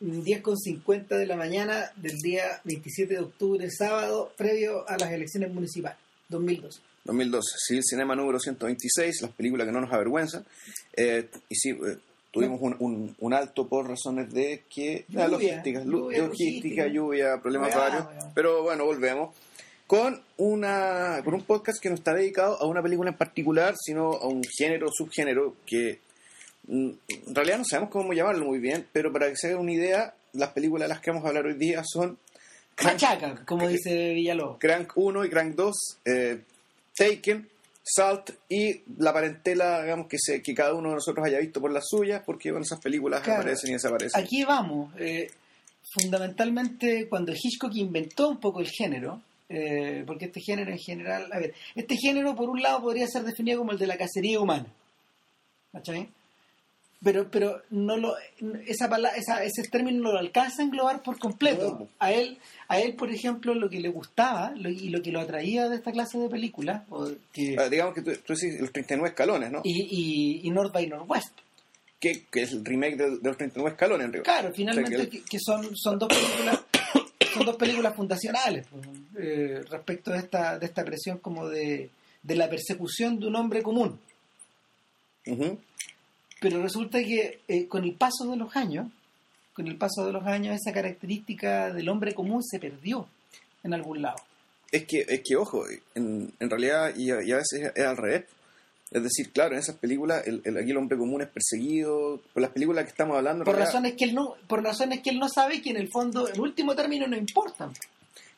10.50 de la mañana del día 27 de octubre, sábado, previo a las elecciones municipales, 2012. 2012, sí, el cinema número 126, las películas que no nos avergüenzan. Eh, y sí, eh, tuvimos un, un, un alto por razones de que la Lluvia, logística, lu- lluvia, logística, logística. lluvia, problemas varios. Pero bueno, volvemos. Con una con un podcast que no está dedicado a una película en particular, sino a un género, subgénero, que en realidad no sabemos cómo llamarlo muy bien, pero para que se hagan una idea, las películas de las que vamos a hablar hoy día son Crank, Machaca, como dice Villalobos. Crank 1 y Crank 2, eh, Taken, Salt y la parentela, digamos, que, se, que cada uno de nosotros haya visto por las suyas, porque bueno, esas películas Claro. aparecen y desaparecen. Aquí vamos. eh, fundamentalmente, cuando Hitchcock inventó un poco el género, eh, porque este género en general, a ver, este género por un lado podría ser definido como el de la cacería humana, ¿cachai? Pero, pero no lo, esa pala- esa, ese término no lo alcanza a englobar por completo. A él, a él, por ejemplo, lo que le gustaba lo- y lo que lo atraía de esta clase de películas, o que, Ah, digamos que tú, tú decís los 39 escalones, ¿no? y, y, y North by Northwest. Que, que es el remake de, de los 39 escalones, en realidad. Claro, finalmente O sea, que, que son, son dos películas son dos películas fundacionales pues, eh, respecto de esta, de esta presión como de, de la persecución de un hombre común. Ujú. Pero resulta que eh, con el paso de los años, con el paso de los años, esa característica del hombre común se perdió en algún lado. Es que, es que ojo, en, en realidad, y a, y a veces es al revés. Es decir, claro, en esas películas, el, el- aquí el hombre común es perseguido. Por las películas que estamos hablando, Por realidad- razones que él no, por razones que él no sabe que en el fondo, en último término, no importan.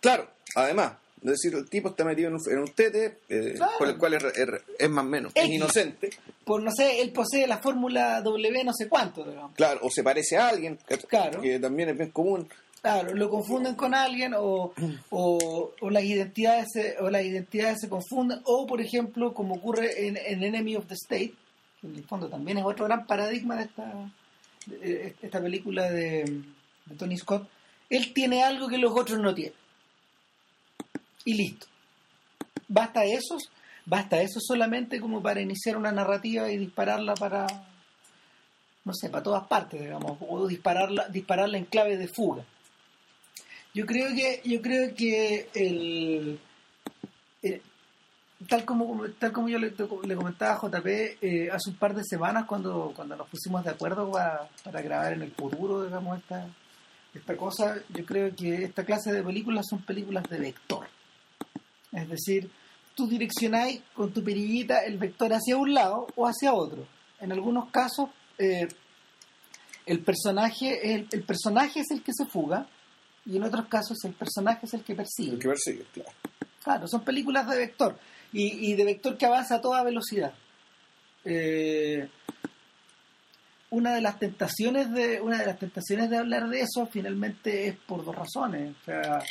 Claro, además, es decir, el tipo está metido en un, en un tete eh, Claro. por el cual es, es- es más o menos, es inocente, Por no sé, él posee la fórmula W no sé cuánto, digamos. claro, o se parece a alguien, que, Claro. que también es bien común. Claro, lo confunden con alguien o, o, o las identidades se, o las identidades se confunden o por ejemplo como ocurre en, en Enemy of the State que en el fondo también es otro gran paradigma de esta de esta película de, de Tony Scott él tiene algo que los otros no tienen y listo. Basta eso basta eso solamente como para iniciar una narrativa y dispararla para no sé para todas partes digamos o dispararla dispararla en clave de fuga. Yo creo que yo creo que el, eh, tal como tal como yo le, le comentaba a JP eh, hace un par de semanas cuando cuando nos pusimos de acuerdo para, para grabar en el futuro digamos esta esta cosa yo creo que esta clase de películas son películas de vector es decir tú direccionáis con tu perillita el vector hacia un lado o hacia otro en algunos casos eh, el personaje el, el personaje es el que se fuga y en otros casos el personaje es el que persigue. El que persigue, claro. Claro, son películas de vector y, y de vector que avanza a toda velocidad. Eh, una de las tentaciones de una de las tentaciones de hablar de eso finalmente es por dos razones. O sea,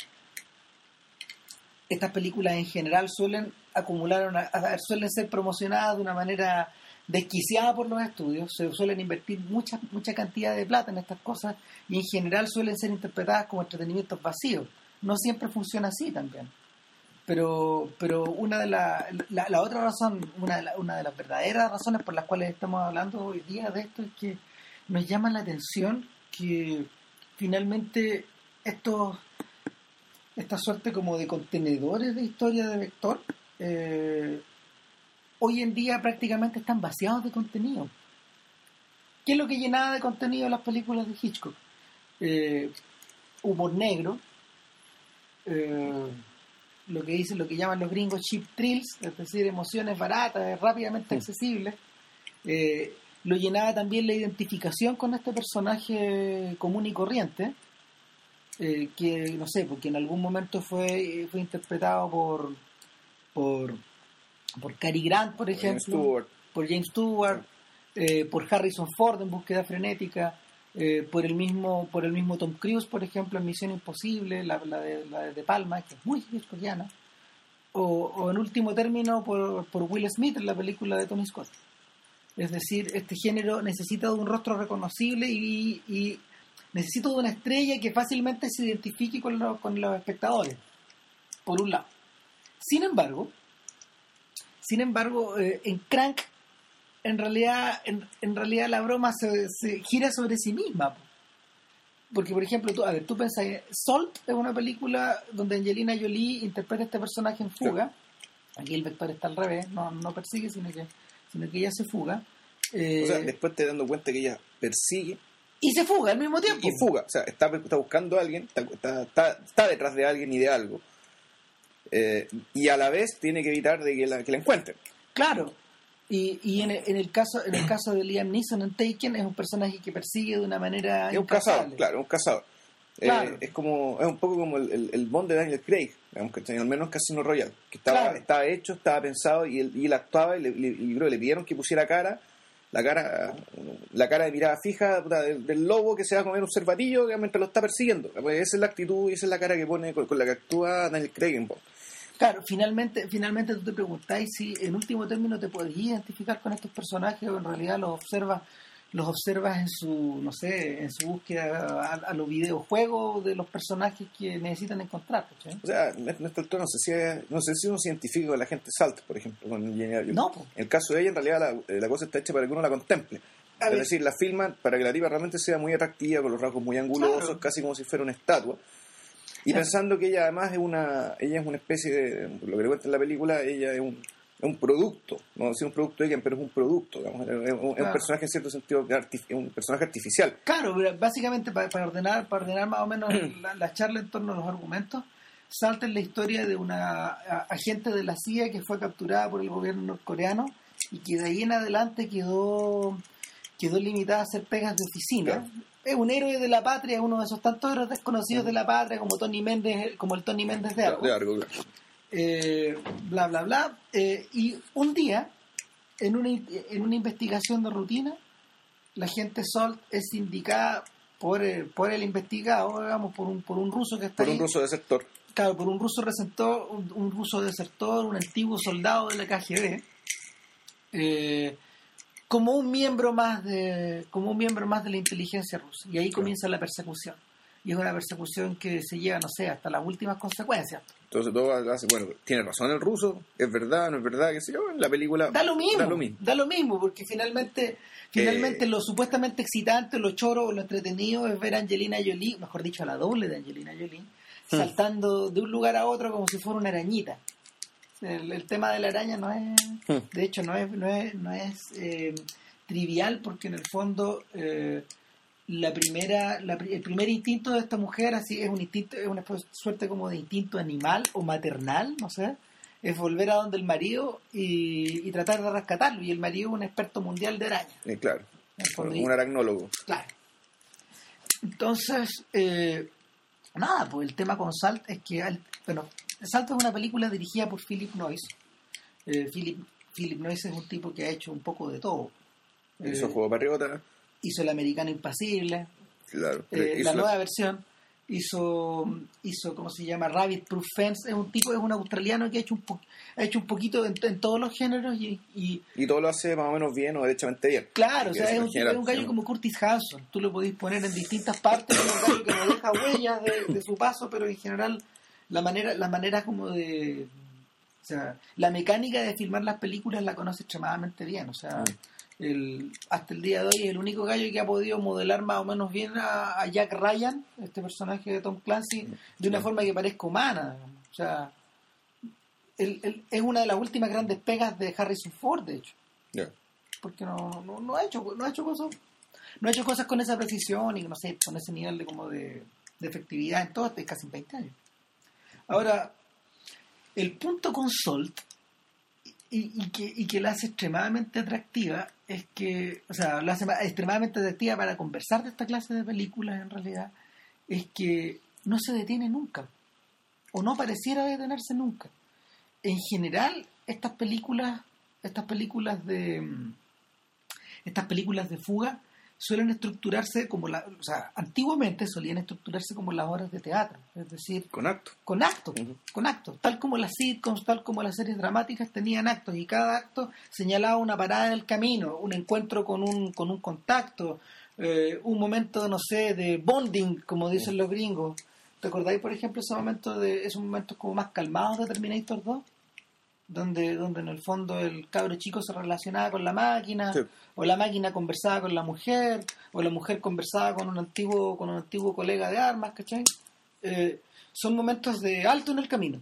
estas películas en general suelen acumular una, suelen ser promocionadas de una manera desquiciada por los estudios, se suelen invertir mucha mucha cantidad de plata en estas cosas y en general suelen ser interpretadas como entretenimientos vacíos. No siempre funciona así también. Pero pero una de la, la, otra razón, una de, una de las verdaderas razones por las cuales estamos hablando hoy día de esto es que nos llama la atención que finalmente estos esta suerte como de contenedores de historia de vector eh, hoy en día prácticamente están vaciados de contenido. ¿Qué es lo que llenaba de contenido las películas de Hitchcock? Eh, humor negro, eh, lo que dicen, lo que llaman los gringos cheap thrills, es decir, emociones baratas, rápidamente accesibles. Eh, lo llenaba también la identificación con este personaje común y corriente, eh, que no sé, porque en algún momento fue, fue interpretado por por por Cary Grant, por ejemplo, por James Stewart, eh, por Harrison Ford en Búsqueda Frenética, eh, por el mismo por el mismo Tom Cruise, por ejemplo, en Misión Imposible, la, la de, la de De Palma, que es muy hitchcockiana, o, o en último término por, por Will Smith en la película de Tony Scott. Es decir, este género necesita de un rostro reconocible y, y necesita de una estrella que fácilmente se identifique con, los- con los espectadores, por un lado. Sin embargo, sin embargo, eh, en Crank, en realidad, en, en realidad la broma se, se gira sobre sí misma. po. porque por ejemplo, tú, a ver, tú pensás, Salt es una película donde Angelina Jolie interpreta a este personaje en fuga. Aquí el vector está al revés, no, no persigue, sino que, sino que ella se fuga. Eh, O sea, después te dando cuenta que ella persigue y se fuga al mismo tiempo. y fuga. O sea, está, está buscando a alguien, está, está, está, detrás de alguien y de algo. Eh, y a la vez tiene que evitar de que la, que la encuentren. Claro. Y, y en, el, en el caso en el caso de Liam Neeson en Taken es un personaje que persigue de una manera Es un cazador, claro, un cazador. Eh, Claro. es como es un poco como el, el, el Bond de Daniel Craig, que al menos Casino Royale, que estaba, Claro. estaba hecho, estaba pensado y él, y él actuaba y, le, le- y, bro, le pidieron que pusiera cara, la cara la cara de mirada fija del, del lobo que se va a comer un cervatillo mientras lo está persiguiendo. Pues esa es la actitud y esa es la cara que pone con, la que actúa Daniel Craig. Claro, finalmente, finalmente tú te preguntáis si en último término te podrías identificar con estos personajes o en realidad los observas, los observas en su, no sé, en su búsqueda a, a los videojuegos de los personajes que necesitan encontrar. ¿cachai? O sea, en este altura no sé si es- no sé si uno se identifica con la gente Salt, por ejemplo, con. No. En el caso de ella, en realidad, la, eh, la cosa está hecha para que uno la contemple. A es ver. decir, la filman para que la tipa realmente sea muy atractiva, con los rasgos muy angulosos, Claro. casi como si fuera una estatua. Y Claro. pensando que ella además es una ella es una especie de, lo que le cuenta en la película, ella es un, es un producto, no decir un producto de ella, pero es un producto, digamos, es un, es Claro. personaje en cierto sentido, es un personaje artificial. Claro, básicamente para, para ordenar para ordenar más o menos la, la charla en torno a los argumentos, salta en la historia de una agente de la CIA que fue capturada por el gobierno norcoreano y que de ahí en adelante quedó quedó limitada a hacer pegas de oficina. Claro. Es un héroe de la patria, uno de esos tantos héroes desconocidos de la patria como Tony Méndez, como el Tony Méndez de algo. De claro. Eh, bla bla bla. Eh, y un día en una, en una investigación de rutina la gente Salt es indicada por el, por el investigado digamos por un por un ruso que está Por un ruso de sector. claro por un ruso receptor un, un ruso desertor un antiguo soldado de la KGB eh, como un miembro más de como un miembro más de la inteligencia rusa. Y ahí comienza la persecución. Y es una persecución que se lleva no sé hasta las últimas consecuencias Entonces todo hace, bueno, tiene razón el ruso, es verdad, no es verdad, qué sé yo, la película da lo mismo Da lo mismo. da lo mismo, porque finalmente finalmente lo supuestamente excitante lo choro lo entretenido es ver a Angelina Jolie mejor dicho a la doble de Angelina Jolie saltando de un lugar a otro como si fuera una arañita el, el tema de la araña no es Hmm. de hecho no es no es, no es eh, trivial porque en el fondo eh, la primera la el primer instinto de esta mujer así es un instinto es una suerte como de instinto animal o maternal no sé es volver a donde el marido y, y tratar de rescatarlo y el marido es un experto mundial de arañas Eh, claro, y- un aragnólogo. Claro. Entonces, eh, nada, pues el tema con Salt es que, bueno, Salt es una película dirigida por Philip Noyce. Eh, Philip, Philip Noyce es un tipo que ha hecho un poco de todo. Eh, Hizo Juego Patriota, hizo El Americano Impasible, claro. eh, la nueva versión. Hizo, hizo, ¿cómo se llama? Rabbit Proof Fence. Es un tipo, es un australiano que ha hecho un, po- ha hecho un poquito en, en todos los géneros y, y, Y todo lo hace más o menos bien o derechamente bien. Claro, o sea, es un, es un gallo como Curtis Hanson. Tú lo podéis poner en distintas partes, es un gallo que no deja huellas de, de su paso, pero en general la manera, la manera como de... O sea, la mecánica de filmar las películas la conoce extremadamente bien. O sea, el, hasta el día de hoy es el único gallo que ha podido modelar más o menos bien a, a Jack Ryan, este personaje de Tom Clancy, de una forma que parezca humana. O sea, el- el- es una de las últimas grandes pegas de Harrison Ford, de hecho. Porque no, no, no ha hecho no ha hecho cosas no ha hecho cosas con esa precisión y no sé con ese nivel de como de, de efectividad en todo hasta casi 20 años. Ahora el punto con Salt y, que, y que la hace extremadamente atractiva es que o sea la hace ma- extremadamente atractiva para conversar de esta clase de películas en realidad es que no se detiene nunca o no pareciera detenerse nunca. En general estas películas estas películas de mm, estas películas de fuga suelen estructurarse como la o sea antiguamente solían estructurarse como las obras de teatro es decir Con acto. con actos con actos tal como las sitcoms tal como las series dramáticas tenían actos y cada acto señalaba una parada en el camino un encuentro con un con un contacto eh, un momento no sé de bonding como dicen los gringos ¿Recordáis, por ejemplo, ese momento de esos momentos como más calmados de Terminator 2? Donde, donde en el fondo el cabro chico se relacionaba con la máquina, Sí. o la máquina conversaba con la mujer, o la mujer conversaba con un antiguo, con un antiguo colega de armas, ¿cachai? Eh, son momentos de alto en el camino.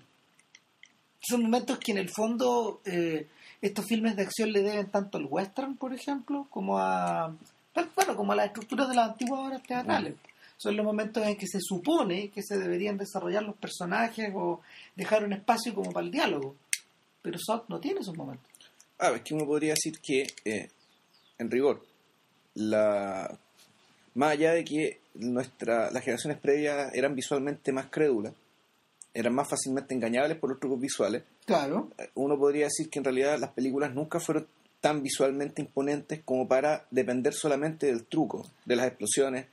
Son momentos que en el fondo eh, estos filmes de acción le deben tanto al western, por ejemplo, como a bueno, como a las estructuras de las antiguas obras teatrales. Son los momentos en que se supone que se deberían desarrollar los personajes o dejar un espacio como para el diálogo. Pero no tiene esos momentos. Ah, es que uno podría decir que, eh, en rigor, la más allá de que nuestra, las generaciones previas eran visualmente más crédulas, eran más fácilmente engañables por los trucos visuales, Claro. eh, uno podría decir que en realidad las películas nunca fueron tan visualmente imponentes como para depender solamente del truco, de las explosiones,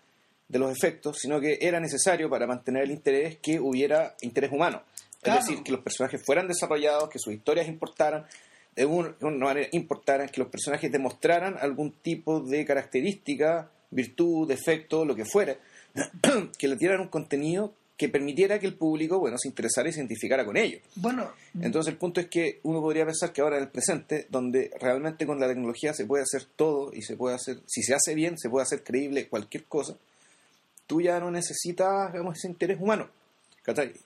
de los efectos, sino que era necesario para mantener el interés que hubiera interés humano. Claro. Es decir, que los personajes fueran desarrollados, que sus historias importaran, de un- de una manera importaran, que los personajes demostraran algún tipo de característica, virtud, defecto, lo que fuera, que le dieran un contenido que permitiera que el público, bueno, se interesara y se identificara con ellos. Bueno, Entonces el punto es que uno podría pensar que ahora en el presente, donde realmente con la tecnología se puede hacer todo y se puede hacer, si se hace bien, se puede hacer creíble cualquier cosa, tú ya no necesitas, digamos, ese interés humano.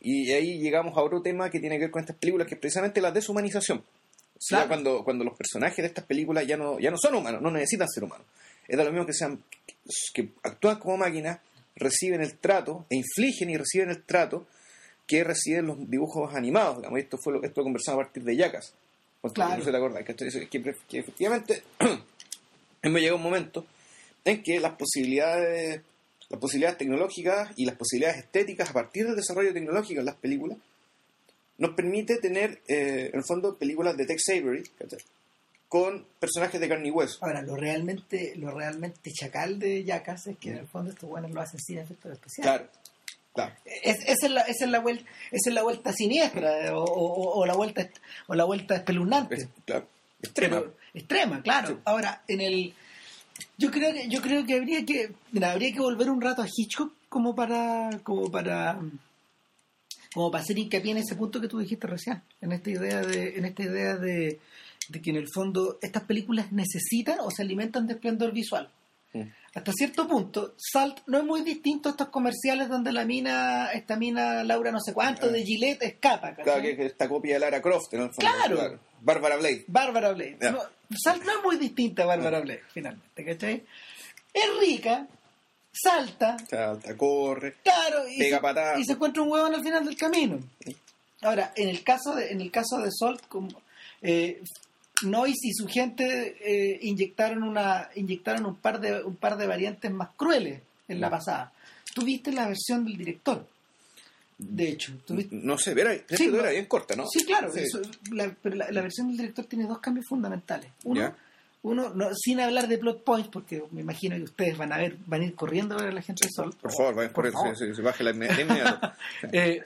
Y ahí llegamos a otro tema que tiene que ver con estas películas, que es precisamente la deshumanización. O sea, Claro. cuando, cuando los personajes de estas películas ya no, ya no son humanos, no necesitan ser humanos. Es de lo mismo que sean, que actúan como máquinas, reciben el trato, e infligen y reciben el trato que reciben los dibujos animados. Digamos, esto fue lo esto lo conversamos a partir de Yacas. Claro. No se te acordás, que, que, que efectivamente llegado a un momento en que las posibilidades, las posibilidades tecnológicas y las posibilidades estéticas a partir del desarrollo tecnológico en las películas nos permite tener, eh, en el fondo, películas de Tex Avery ¿cachai? con personajes de carne y hueso. ahora, lo realmente, lo realmente chacal de Jackass es que en el fondo estos buenos lo hacen sin efectos especiales. Claro, claro. Es, esa, es la, esa, es la vuelta, esa es la vuelta siniestra eh, o, o- o la vuelta o la vuelta espeluznante. Es- claro. Extrema. Pero- extrema, claro. Sí. Ahora, en el yo creo que yo creo que habría que mira, habría que volver un rato a Hitchcock como para como para como para hacer hincapié en ese punto que tú dijiste recién, en esta idea de en esta idea de, de que en el fondo estas películas necesitan o se alimentan de esplendor visual. Hasta cierto punto, Salt no es muy distinto a estos comerciales donde la mina, esta mina Laura no sé cuánto de Gillette escapa. ¿cachai? Claro, que, que esta copia de Lara Croft, en el fondo. Claro. Bárbara Blade. Bárbara Blade. No, Salt no es muy distinta a Bárbara Blade, finalmente, ¿cachai? Es rica, salta, Salta, corre. claro, y, Pega se, patadas. y se encuentra un huevón al final del camino. Ahora, en el caso de, en el caso de Salt, como, eh, Noyce y su gente eh, inyectaron una inyectaron un par de un par de variantes más crueles en la pasada. Tú viste la versión del director. De hecho, No sé, era, Sí, era no. bien corta, ¿no? Sí, claro. Sí. eso- la, pero la, la versión del director tiene dos cambios fundamentales. Uno, Ya. uno no, sin hablar de plot points, porque me imagino que ustedes van a ver, van a ir corriendo a ver a la gente de Sol. Por favor, vayan Por sí, sí, baje la inmediato. Eh,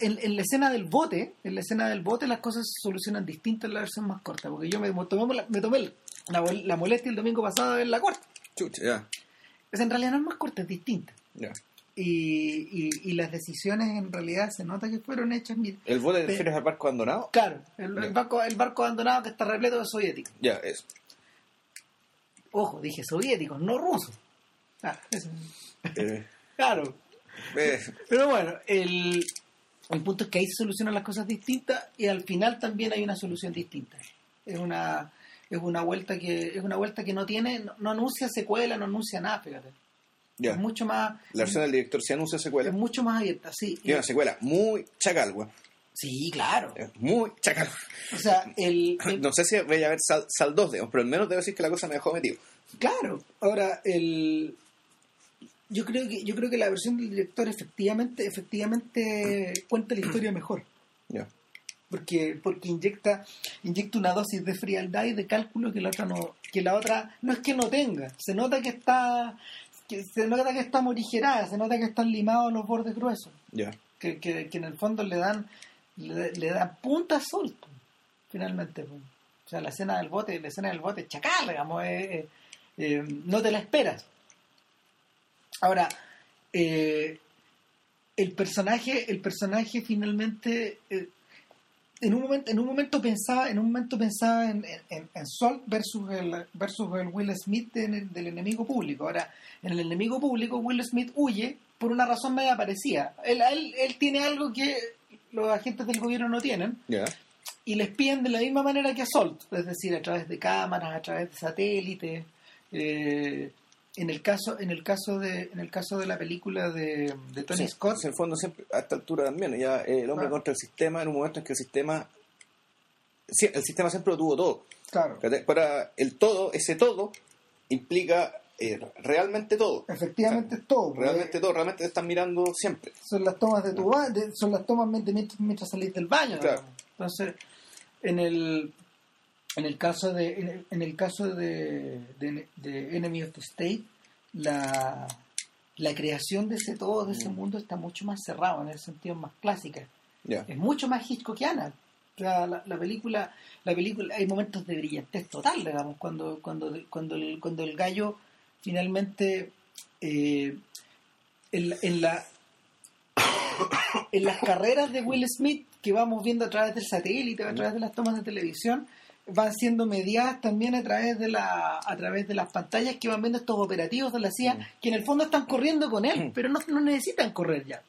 en, en la escena del bote, en la escena del bote las cosas se solucionan distintas en la versión más corta, porque yo me tomé, la, me tomé la, la molestia el domingo pasado de ver la corta. Chucha, ya, en realidad no es más corta, es distinta. ya. Y, y, y las decisiones en realidad se nota que fueron hechas, mira, ¿El bote Pe- refieres al barco abandonado? Claro, el, barco, el barco abandonado que está repleto de soviéticos. Ya, eso. Ojo, dije soviéticos, no rusos. Ah, eso. Eh, Claro. eh, Pero bueno, el, el punto es que ahí se solucionan las cosas distintas y al final también hay una solución distinta. Es una es una vuelta que es una vuelta que no tiene no, no anuncia secuela, no anuncia nada, fíjate. Es mucho más La versión del director se anuncia secuela. es mucho más abierta, sí. Y una secuela muy chacal, güey. Sí, claro. Es Muy chacal. O sea, el, el- No sé si voy a ver Sal, Sal 2, digamos, pero al menos debo decir que la cosa me dejó metido. Claro, ahora el yo creo que yo creo que la versión del director efectivamente efectivamente cuenta la historia mejor, porque porque inyecta inyecta una dosis de frialdad y de cálculo que la otra no que la otra no es que no tenga, se nota que está que se nota que está morigerada, se nota que están limados los bordes gruesos, que, que, que en el fondo le dan le, le dan punta sol, finalmente. pues. O sea, la escena del bote, la escena del bote chacal, digamos, eh, eh, eh, no te la esperas. Ahora, eh, el personaje, el personaje finalmente, eh, en un momento en un momento pensaba en un momento pensaba en, en, en Salt versus el versus el Will Smith del, del enemigo público ahora en el enemigo público Will Smith huye por una razón media parecida él, él, él tiene algo que los agentes del gobierno no tienen y les piden de la misma manera que a Salt, es decir, a través de cámaras, a través de satélites. eh, en el caso, en el caso de, en el caso de la película de, de Tony Sí, Scott, En el fondo, siempre, a esta altura también, ya eh, el hombre Ah. contra el sistema, en un momento en que el sistema. sí, el sistema siempre lo tuvo todo. claro. Para el todo, ese todo, implica eh, realmente todo. efectivamente es todo. Realmente todo, realmente te están mirando siempre. son las tomas de tu ba- de- son las tomas de mientras, mientras salís del baño. Claro. Entonces, en el en el caso de en el, caso de, de, de Enemy of the State, la la creación de ese todo, de ese Mm. mundo está mucho más cerrado en el sentido más clásico. Ya. es mucho más Hitchcockiana. Sea, la, la película, la película, hay momentos de brillantez total, digamos, cuando, cuando, cuando, el, cuando el gallo finalmente eh, en, la- en la en las carreras de Will Smith que vamos viendo a través del satélite, a través de las tomas de televisión, van siendo mediadas también a través de la a través de las pantallas que van viendo estos operativos de la CIA Mm. que en el fondo están corriendo con él, Mm. pero no, no necesitan correr ya.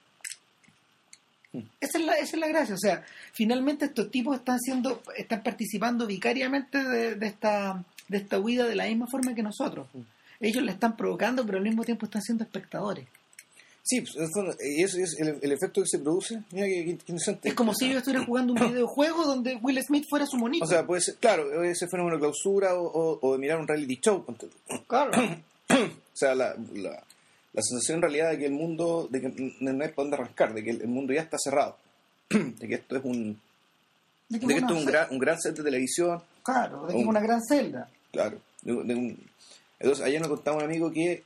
Mm. Esa es, la, esa es la gracia, o sea, finalmente estos tipos están siendo, están participando vicariamente de, de esta, de esta huida de la misma forma que nosotros. Ellos la están provocando, pero al mismo tiempo están siendo espectadores. Sí, pues, y eso es el, el efecto que se produce. Mira qué, interesante. Es como si yo estuviera jugando un videojuego donde Will Smith fuera su monito. O sea, puede ser, claro, ese fenómeno de clausura o, o- o de mirar un reality show. claro. O sea, la, la, la sensación en realidad de que el mundo, de que no hay para dónde arrancar, de que el, mundo ya está cerrado, de que esto es un, De que, de que bueno, esto es un gran, un gran set de televisión, Claro, de que es una gran celda. claro. de- de un- entonces, ayer nos contaba un amigo que,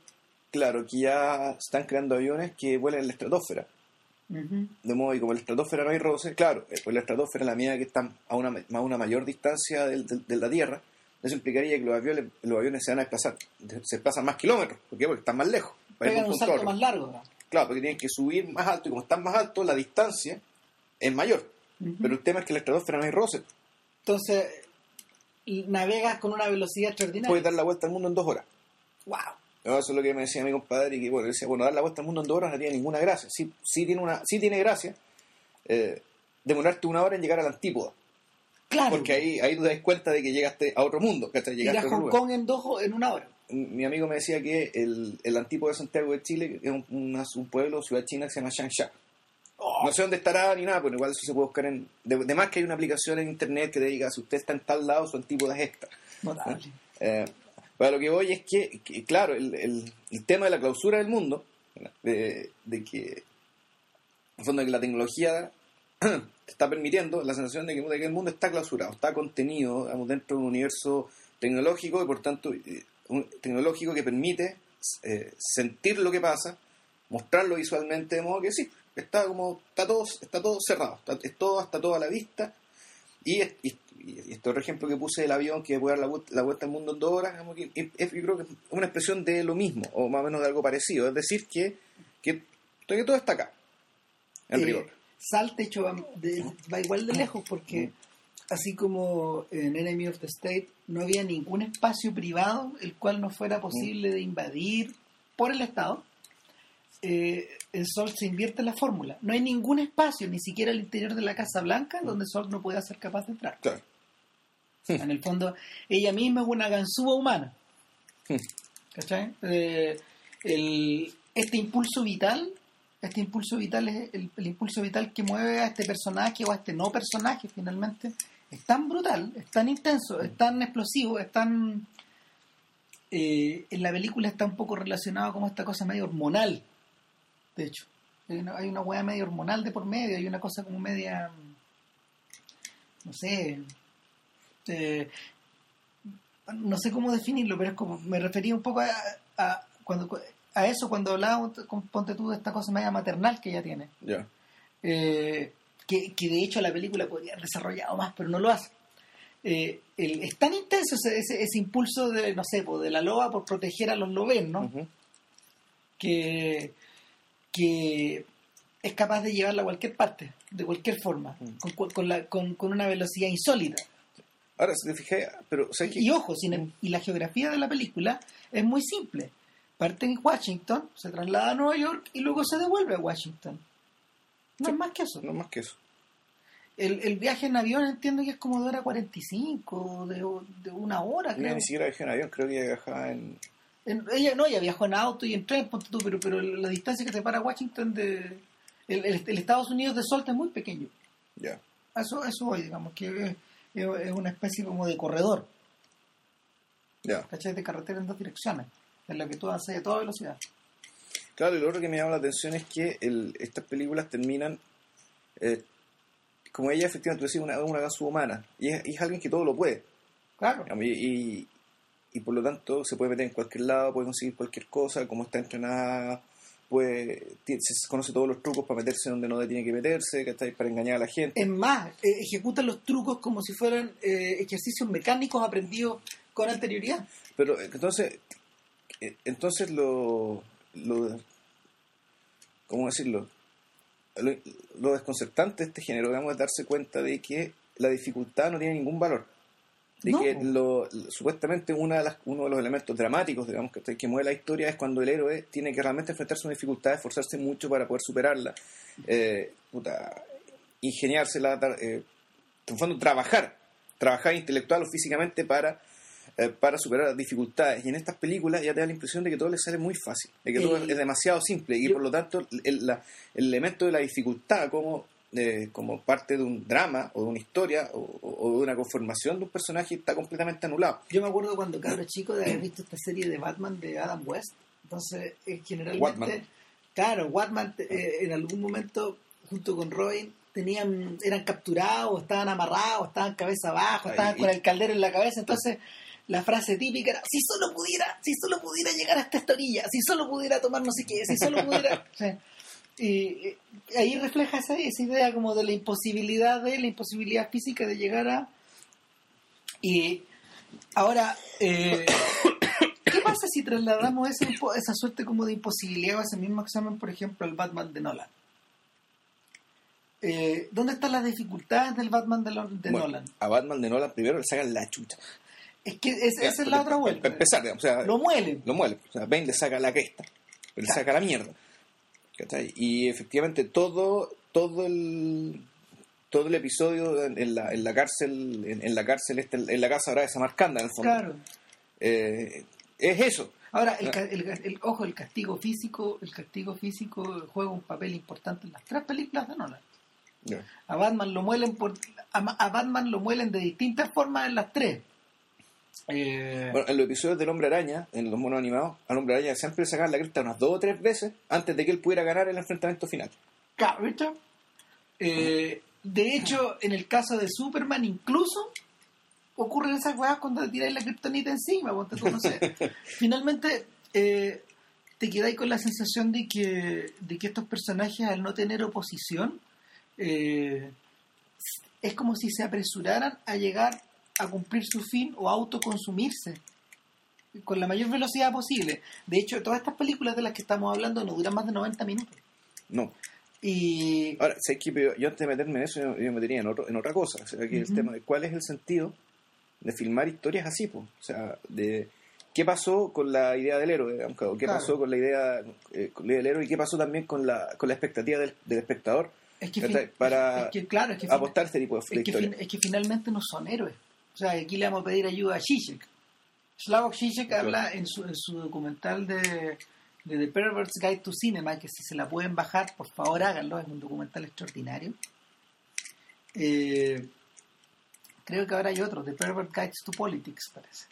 claro, que ya están creando aviones que vuelan en la estratosfera. De modo que como en la estratosfera no hay roce, claro, eh, pues la estratosfera es la medida que están a una, a una mayor distancia del- de la Tierra, eso implicaría que los aviones, los aviones se van a desplazar, se desplazan más kilómetros, ¿por qué? Porque están más lejos. de Pegan un salto más largo. ¿no? Claro, porque tienen que subir más alto y como están más altos, la distancia es mayor. Pero el tema es que en la estratosfera no hay roce. Entonces, y navegas con una velocidad extraordinaria. Puedes dar la vuelta al mundo en dos horas. ¡Wow! No, Eso es lo que me decía mi compadre, y que bueno, decía, bueno, dar la vuelta al mundo en dos horas no tiene ninguna gracia. Sí, sí tiene una, sí tiene gracia eh, demorarte una hora en llegar a la antípoda. Claro. Porque ahí, ahí tú te das cuenta de que llegaste a otro mundo, que ir llegaste a Hong. Kong en, dos, en una hora. Mi amigo me decía que el, el antípoda de Santiago de Chile es un, una- un pueblo, ciudad china que se llama Changsha. Oh. No sé dónde estará ni nada, pero igual eso se puede buscar en... De, de más que hay una aplicación en internet que te diga si usted está en tal lado, su antípoda es esta. Notable. Eh, para lo que voy es que, claro, el, el- tema de la clausura del mundo, de, de que, en fondo, que la tecnología te está permitiendo la sensación de que, el mundo está clausurado, está contenido digamos, dentro de un universo tecnológico y, por tanto, eh, un, tecnológico que permite eh, sentir lo que pasa, mostrarlo visualmente, de modo que sí, está como está todo, está todo cerrado, está, es todo, está todo a la vista. Y, y, y este otro ejemplo que puse del avión que puede dar la, vuelta- la vuelta al mundo en dos horas, que es- es- yo creo que es una expresión de lo mismo, o más o menos de algo parecido. Es decir, que, que, que todo está acá, en Eh, rigor. Salt, de hecho, va, de- va igual de lejos porque así como en Enemy of the State no había ningún espacio privado el cual no fuera posible de invadir por el Estado, eh, en Salt se invierte la fórmula. No hay ningún espacio, ni siquiera al interior de la Casa Blanca, donde Salt no pueda ser capaz de entrar. Claro. En el fondo, ella misma es una ganzúa humana. ¿Cachai? Eh, el- este impulso vital, este impulso vital es el, el impulso vital que mueve a este personaje o a este no personaje finalmente, es tan brutal, es tan intenso, es tan explosivo, es tan... eh, en la película está un poco relacionado con esta cosa medio hormonal, de hecho. Hay una, hay una hueá medio hormonal de por medio, hay una cosa como media... no sé... eh, no sé cómo definirlo, pero es como me refería un poco a, a- cuando a eso cuando hablaba con ponte tú de esta cosa media maternal que ella tiene. Eh, que, que de hecho la película podría haber desarrollado más, pero no lo hace. Eh, el- es tan intenso ese, ese, ese impulso de, no sé, po, de la loba por proteger a los lobes, ¿no? Que, que es capaz de llevarla a cualquier parte, de cualquier forma, Mm. con, la- con- con una velocidad insólita. Ahora, si te fijas, pero ¿sabes qué? Y ojo, sin y la geografía de la película es muy simple. Parte en Washington, se traslada a Nueva York y luego se devuelve a Washington. No Sí. es más que eso. No más que eso. El, el viaje en avión entiendo que es como de hora 45, de, de una hora, creo. ni siquiera viajó en avión, creo que ella viajaba en... En- ella no, ella viajó en auto y en tren, pero, pero la distancia que separa Washington de. El, el- el Estados Unidos de Solta es muy pequeño. Ya. Eso, eso voy, digamos, que es, una especie como de corredor, Ya. ¿cachai? De carretera en dos direcciones, en la que tú avanzas a toda velocidad. Claro, y lo otro que me llama la atención es que el- estas películas terminan, eh, como ella efectivamente, tú decías, una, una subhumana, y es, y es alguien que todo lo puede, Claro. y, y por lo tanto se puede meter en cualquier lado, puede conseguir cualquier cosa, como está entrenada, ti- se conoce todos los trucos para meterse donde no tiene que meterse, ¿cachai? para engañar a la gente. Es más, eh, ejecutan los trucos como si fueran eh, ejercicios mecánicos aprendidos con anterioridad. Pero eh, entonces, eh, entonces lo, lo ¿cómo decirlo? Lo, lo desconcertante de este género, digamos, es darse cuenta de que la dificultad no tiene ningún valor. De No. que lo, supuestamente una de las, uno de los elementos dramáticos, digamos, que, que mueve la historia es cuando el héroe tiene que realmente enfrentarse a una dificultad, esforzarse mucho para poder superarla, eh, puta, ingeniársela, eh, trabajar, trabajar intelectual o físicamente para eh, para superar las dificultades. Y en estas películas ya te da la impresión de que todo le sale muy fácil, de que todo es demasiado simple y yo- por lo tanto el, la- el elemento de la dificultad como, eh, como parte de un drama o de una historia o, de una conformación de un personaje está completamente anulado. Yo me acuerdo cuando cabro chico de haber visto esta serie de Batman de Adam West. Entonces, eh, generalmente, claro, Watman eh, en algún momento, junto con Robin, tenían, eran capturados, estaban amarrados, estaban cabeza abajo, estaban con el caldero en la cabeza. Entonces, la frase típica era, si solo pudiera, si solo pudiera llegar hasta esta orilla, si solo pudiera tomar no sé qué, si solo pudiera... Y, ahí refleja esa, esa idea como de la imposibilidad de, la imposibilidad física de llegar a... Y ahora, eh, ¿qué pasa si trasladamos ese impo- esa suerte como de imposibilidad o ese mismo examen, por ejemplo, al Batman de Nolan? Eh, ¿Dónde están las dificultades del Batman de, Lo- de Bueno, Nolan? A Batman de Nolan primero le sacan la chucha. Es que es- esa es la otra vuelta. Para empezar, digamos, o sea, Lo muelen. lo muele. O sea, Bane le saca la cresta, le Claro. saca la mierda. ¿Cachai? Y efectivamente todo, todo el todo el episodio en, la, en la cárcel, en, en la cárcel, esta- en la casa ahora de Samarcanda, en el fondo. Claro. Eh, es eso. Ahora, el, ca- el- el- ojo, el castigo físico, el castigo físico juega un papel importante en las tres películas de Nolan. A Batman lo muelen por, a Batman lo muelen de distintas formas en las tres. Eh, Bueno, en los episodios del Hombre Araña, en los monos animados, al Hombre Araña siempre le sacaban la cresta unas dos o tres veces antes de que él pudiera ganar el enfrentamiento final. Claro, ¿viste? Eh, de hecho, en el caso de Superman, incluso ocurren esas weas cuando te tiráis la kriptonita encima. ponte tú, no sé. Finalmente, eh, te quedáis con la sensación de que, de que estos personajes, al no tener oposición, eh, es como si se apresuraran a llegar a cumplir su fin o a autoconsumirse con la mayor velocidad posible. De hecho, todas estas películas de las que estamos hablando no duran más de 90 minutos. No. Y Ahora, ¿sabes qué? Yo, yo antes de meterme en eso, yo, me metería en, otro, en otra cosa. O sea, que el tema de cuál es el sentido de filmar historias así, pues. O sea, de qué pasó con la idea del héroe, digamos, o qué Claro. pasó con la idea, eh, con la idea del héroe y qué pasó también con la, con la expectativa del, del espectador Es que, Para es que, claro, es que, fin- apostar este tipo de, es, que fin- es que finalmente no son héroes. O sea, aquí le vamos a pedir ayuda a Zizek. Slavoj Zizek Claro. habla en su, en su documental de, de The Pervert's Guide to Cinema, que si se la pueden bajar, por favor háganlo, es un documental extraordinario. Eh, creo que ahora hay otro, The Pervert Guides to Politics, parece.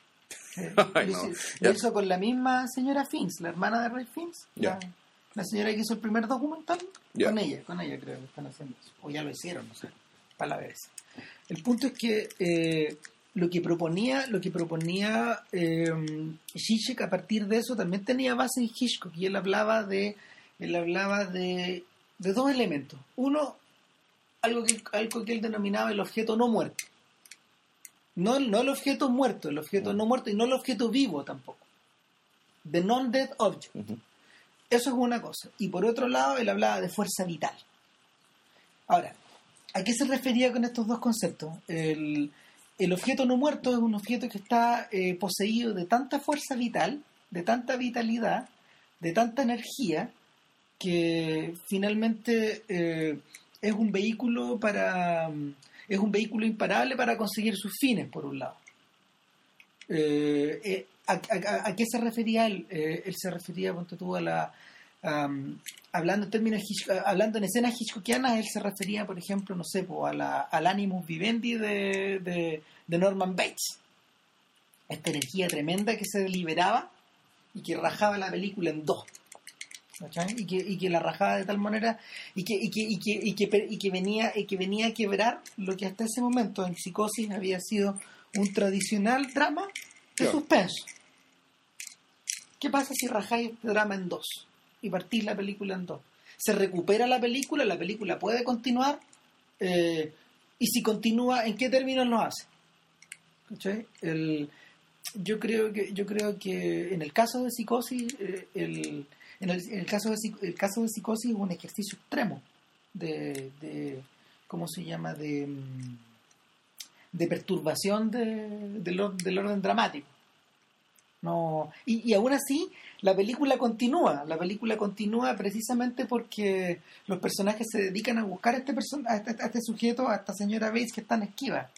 Eh, Ay, no. hizo- con la misma señora Fins, la hermana de Ray Fins, Ya. la, la señora que hizo el primer documental, con ella, con ella creo que están haciendo eso. O ya lo hicieron, no sé, para la vez. El punto es que eh, lo que proponía, lo que proponía eh, Zizek a partir de eso también tenía base en Hitchcock y él hablaba de, él hablaba de, de dos elementos. Uno, algo que, algo que él denominaba el objeto no muerto. No, no el objeto muerto, el objeto no muerto y no el objeto vivo tampoco. The non-dead object. Eso es una cosa. Y por otro lado, él hablaba de fuerza vital. Ahora, ¿a qué se refería con estos dos conceptos? El, el objeto no muerto es un objeto que está eh, poseído de tanta fuerza vital, de tanta vitalidad, de tanta energía, que finalmente eh, es un vehículo para es un vehículo imparable para conseguir sus fines, por un lado. Eh, ¿a, qué se refería él? él se refería, ponte tú, a la, hablando en términos hablando en escenas hitchcockianas él se refería por ejemplo no sé a la, al animus vivendi de, de, Norman Bates. Esta energía tremenda que se liberaba y que rajaba la película en dos y que, y que la rajaba de tal manera y que, y que, y que, y que, y que venía y que venía a quebrar lo que hasta ese momento en psicosis había sido un tradicional drama de suspenso. ¿qué pasa si rajáis este drama en dos? Y partís la película en dos. Se recupera la película, la película puede continuar, eh, y si continúa, ¿en qué términos lo hace? El, yo creo que yo creo que en el caso de psicosis eh, el, en, el, caso de el caso de psicosis es un ejercicio extremo de, de cómo se llama de mm, de perturbación de, del, orden dramático no y, y aún así la película continúa, la película continúa precisamente porque los personajes se dedican a buscar a este, a este, a este sujeto, a esta señora Bates que está en esquiva.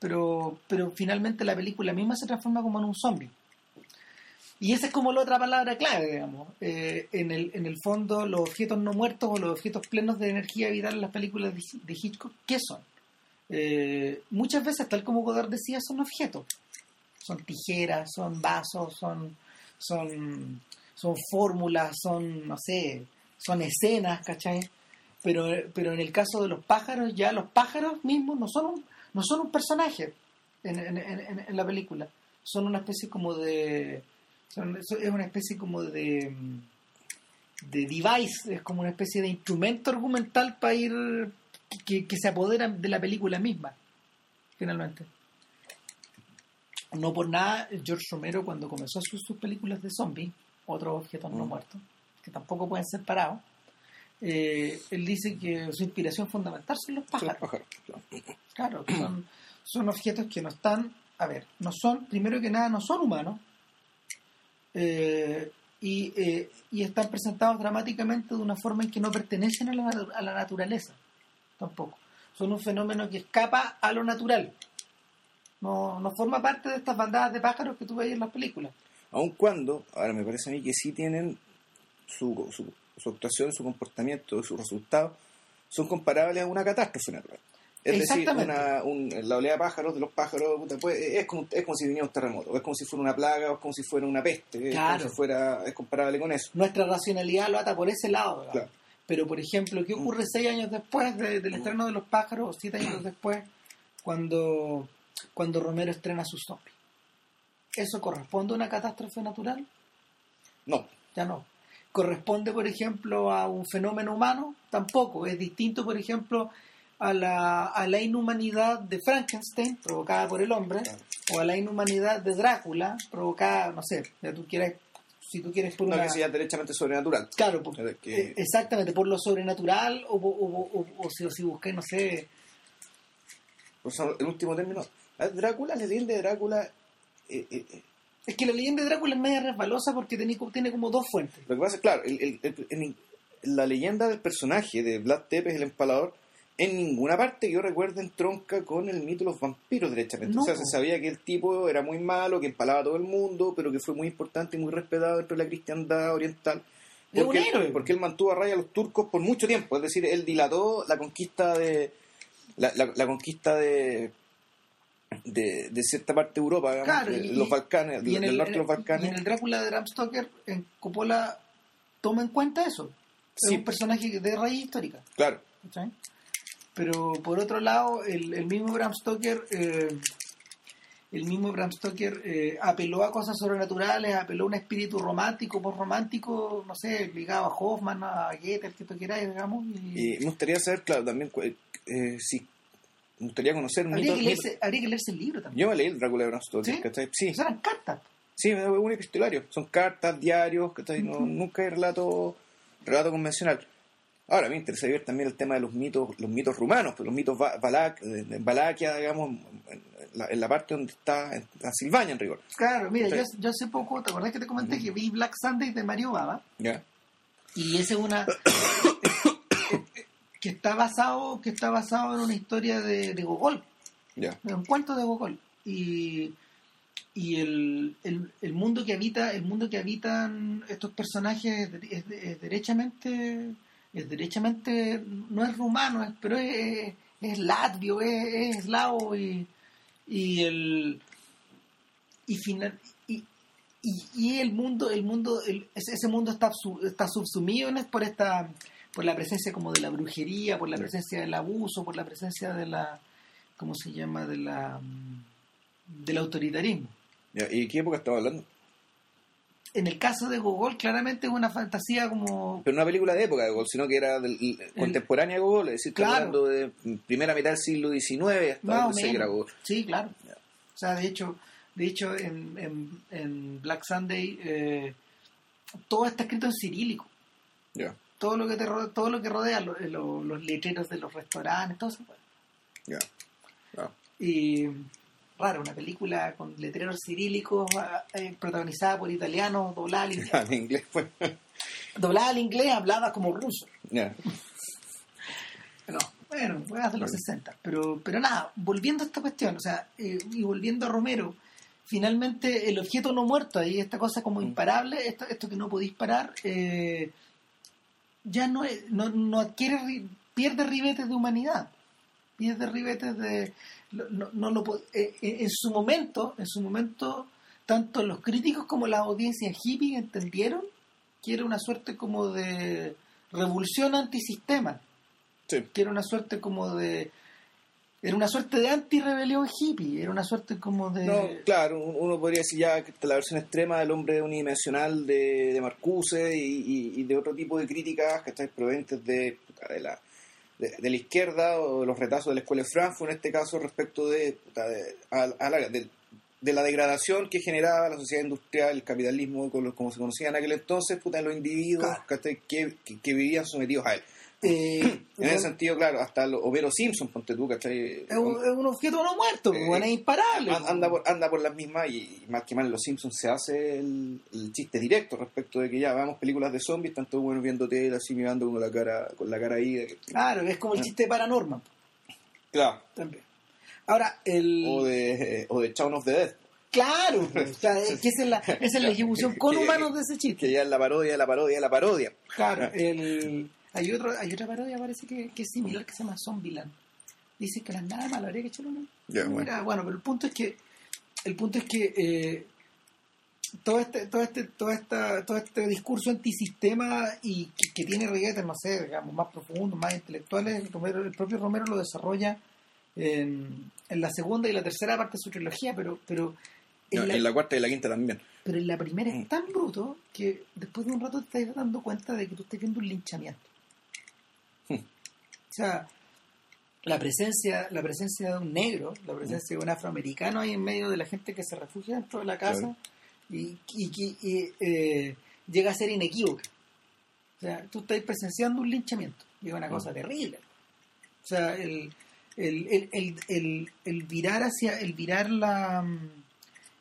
Pero, pero finalmente la película misma se transforma como en un zombie. Y esa es como la otra palabra clave, digamos. Eh, en, el, en el fondo, los objetos no muertos o los objetos plenos de energía vital en las películas de, Hitchcock, ¿qué son? Eh, muchas veces, tal como Godard decía, son objetos. Son tijeras, son vasos, son son, son fórmulas, son, no sé, son escenas, ¿cachai? Pero, pero en el caso de los pájaros, ya los pájaros mismos no son un, no son un personaje en, la película. Son una especie como de... es una especie como de de device, es como una especie de instrumento argumental para ir que, que se apodera de la película misma, finalmente. No por nada, George Romero cuando comenzó sus, sus películas de zombies, otros objetos no mm. muertos, que tampoco pueden ser parados, eh, él dice que su inspiración fundamental son los pájaros. claro, son, objetos que no están, a ver, no son, primero que nada, no son humanos, eh, y, eh, y, están presentados dramáticamente de una forma en que no pertenecen a la, a la naturaleza, tampoco. Son un fenómeno que escapa a lo natural no, no forma parte de estas bandadas de pájaros que tú ves en las películas. Aun cuando, ahora me parece a mí que sí tienen su, su, su actuación, su comportamiento, sus resultados, son comparables a una catástrofe natural. Es decir, una, un, la oleada de pájaros, de los pájaros, pues, es, como, es como si viniera un terremoto, es como si fuera una plaga, o es como si fuera una peste, es, si fuera, es comparable con eso. Nuestra racionalidad lo ata por ese lado. Pero, por ejemplo, ¿qué ocurre seis años después del estreno de los pájaros, siete años después, cuando cuando Romero estrena sus zombies. ¿Eso corresponde a una catástrofe natural? No. Ya no. ¿Corresponde, por ejemplo, a un fenómeno humano? Tampoco. Es distinto, por ejemplo, a la, a la inhumanidad de Frankenstein, provocada por el hombre, o a la inhumanidad de Drácula, provocada, no sé, ya tú quieres si tú quieres por no que sea derechamente sobrenatural. Claro, eh, exactamente, por lo sobrenatural o, o, o, si, si busqué, no sé... El último término, Drácula, la leyenda de Drácula. Eh, eh, eh, es que la leyenda de Drácula es media resbalosa porque tiene, tiene como dos fuentes. Lo que pasa es, claro, la leyenda del personaje de Vlad Tepes, el empalador, en ninguna parte que yo recuerdo tronca con el mito de los vampiros, derechamente. O sea, se sabía que el tipo era muy malo, que empalaba a todo el mundo, pero que fue muy importante y muy respetado dentro de la cristiandad oriental. Porque, él, porque él mantuvo a raya a los turcos por mucho tiempo. Es decir, él dilató la conquista de. la conquista de de, de cierta parte de Europa, los Balcanes, del, el, norte de los Balcanes. Y en el Drácula de Bram Stoker, en Coppola toma en cuenta eso. Es un personaje de raíz histórica. Claro. Pero por otro lado, el, el mismo Bram Stoker, eh, el mismo Bram Stoker eh, apeló a cosas sobrenaturales, apeló a un espíritu romántico, post romántico, no sé, ligado a Hoffman, a Goethe, el que tú quieras, digamos. Y... me gustaría saber, claro, también eh, si me gustaría conocer habría, que leerse, habría que leerse el libro también. Yo me leí el Drácula de Bram Stoker, ¿Sí? ¿Sí? eran cartas. Sí, un epistolario. Son cartas, diarios, que no, nunca hay relato, relato convencional. Ahora, me interesa ver también el tema de los mitos, los mitos rumanos, pues los mitos Balak, en Valaquia, digamos, en la, parte donde está en, Silvania, en rigor. Claro, mira, yo, yo, hace poco, ¿te acordás que te comenté que vi Black Sunday de Mario Baba? Ya. Y ese es una... que está basado que está basado en una historia de, de Gogol. Ya. un cuento de Gogol. Y y el, el, mundo que habita el mundo que habitan estos personajes es, derechamente es derechamente no es rumano pero es, es latvio es, eslavo y, y el y final y, y, el mundo el mundo ese mundo está está subsumido por esta por la presencia como de la brujería por la presencia del abuso por la presencia de la cómo se llama de la del autoritarismo ¿Y qué época estaba hablando? En el caso de Gogol, claramente es una fantasía como. Pero no una película de época de Gogol, sino que era del, contemporánea de Gogol, es decir, hablando de primera mitad del siglo XIX hasta Sí, claro. O sea, de hecho, de hecho en, en, Black Sunday eh, todo está escrito en cirílico. Ya. Todo lo que te rodea, todo lo que rodea los, los letreros de los restaurantes, todo eso. Ya. Y raro, una película con letreros cirílicos eh, protagonizada por italianos, doblada al inglés. al inglés pues. Doblada al inglés, hablada como ruso. Yeah. No, bueno, fue hace los 60. Pero, pero nada, volviendo a esta cuestión, o sea, eh, y volviendo a Romero, finalmente el objeto no muerto, ahí esta cosa como mm. imparable, esto, esto que no podéis parar, eh, ya no, no, no adquiere, pierde ribetes de humanidad, pierde ribetes de no, no, lo eh, eh, en su momento, en su momento, tanto los críticos como las audiencias hippie entendieron que era una suerte como de revolución antisistema. Sí. Que era una suerte como de era una suerte de anti-rebelión hippie, era una suerte como de... No, claro, uno podría decir ya que la versión extrema del hombre unidimensional de, de Marcuse y, de otro tipo de críticas que están provenientes de, de la de, la izquierda o de los retazos de la escuela de Frankfurt, en este caso respecto de, de, la degradación que generaba la sociedad industrial, el capitalismo, como se conocía en aquel entonces, puta, los individuos que, que, vivían sometidos a él. Eh, en ese sentido, claro, hasta el Homero Simpson, ponte tú, ¿cachai? Es un, es un objeto no muerto, eh, es imparable. Anda por, anda por las mismas y, más que mal en Los Simpsons se hace el, chiste directo respecto de que ya vamos películas de zombies, tanto bueno viendo tele así mirando con la cara, con la cara ahí. claro, es como el ah. chiste de Paranormal. Claro. También. Ahora, el... O de, o de of the Dead. Claro, pues, o sea, que esa es la, esa es la ejecución con humanos de ese chiste. Que ya es la parodia, la parodia, la parodia. Claro, el hay, otro, hay otra parodia, parece que, que es similar, que se llama Zombieland. Dice que las nada malo, habría que echarlo una. bueno. bueno, pero el punto es que el punto es que eh, todo este todo este todo esta todo este discurso antisistema y que, tiene riguetes no sé digamos más profundos más intelectuales el, propio Romero lo desarrolla en, en, la segunda y la tercera parte de su trilogía pero pero en, la, cuarta y la quinta también pero en la primera es mm. tan bruto que después de un rato te estás dando cuenta de que tú estás viendo un linchamiento sea, la presencia, la presencia de un negro, la presencia de un afroamericano ahí en medio de la gente que se refugia dentro de la casa y, eh, llega a ser inequívoca. O sea, tú estás presenciando un linchamiento, y es una cosa terrible. O sea, el, el, virar hacia, el virar la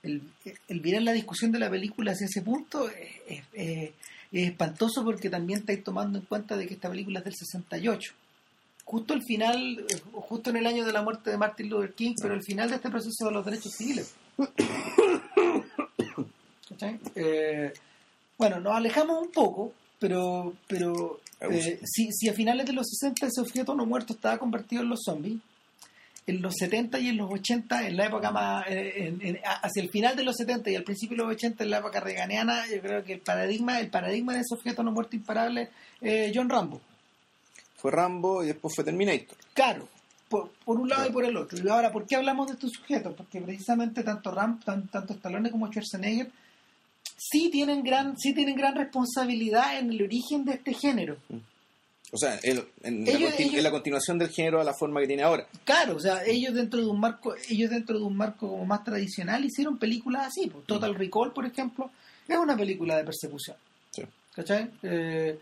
el, virar la discusión de la película hacia ese punto es, es espantoso porque también estáis tomando en cuenta de que esta película es del 68 justo al final, justo en el año de la muerte de Martin Luther King, pero al final de este proceso de los derechos civiles. Eh, bueno, nos alejamos un poco, pero pero eh, si, si a finales de los 60 ese objeto no muerto estaba convertido en los zombies, en los 70 y en los 80, en la época más, eh, hacia el final de los 70 y al principio de los 80, en la época reganiana, yo creo que el paradigma, el paradigma de ese objeto no muerto imparable es John Rambo fue Rambo y después fue Terminator. Claro, por, un lado y por el otro. Y ahora, ¿por qué hablamos de estos sujetos? Porque precisamente tanto Rambo, tanto Stallone como Schwarzenegger sí tienen gran, sí tienen gran responsabilidad en el origen de este género. Mm. O sea, el- en, la Ellos- conti- ellos- en la continuación del género a la forma que tiene ahora. Claro, o sea, ellos dentro de un marco, ellos dentro de un marco como más tradicional hicieron películas así. pues. Total Recall, por ejemplo, es una película de persecución. Sí. ¿Cachai? Eh,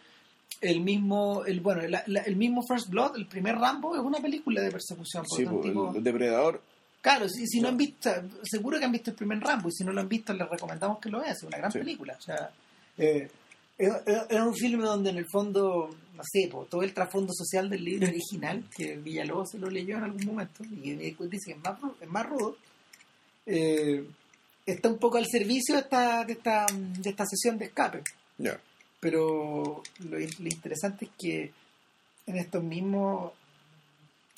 el mismo, el bueno, la- la- el mismo First Blood, el primer Rambo, es una película de persecución. por Sí, tanto, tipo- el depredador. Claro, si, si no han visto, seguro que han visto el primer Rambo y si no lo han visto les recomendamos que lo vean, es una gran Sí. película. O sea, eh, un filme donde en el fondo, no sé, po, todo el trasfondo social del libro original, que Villalobos se lo leyó en algún momento y dice que es más, es más rudo, eh, está un poco al servicio de esta, de esta, de esta sesión de escape. Ya. Pero lo, interesante es que en estos mismos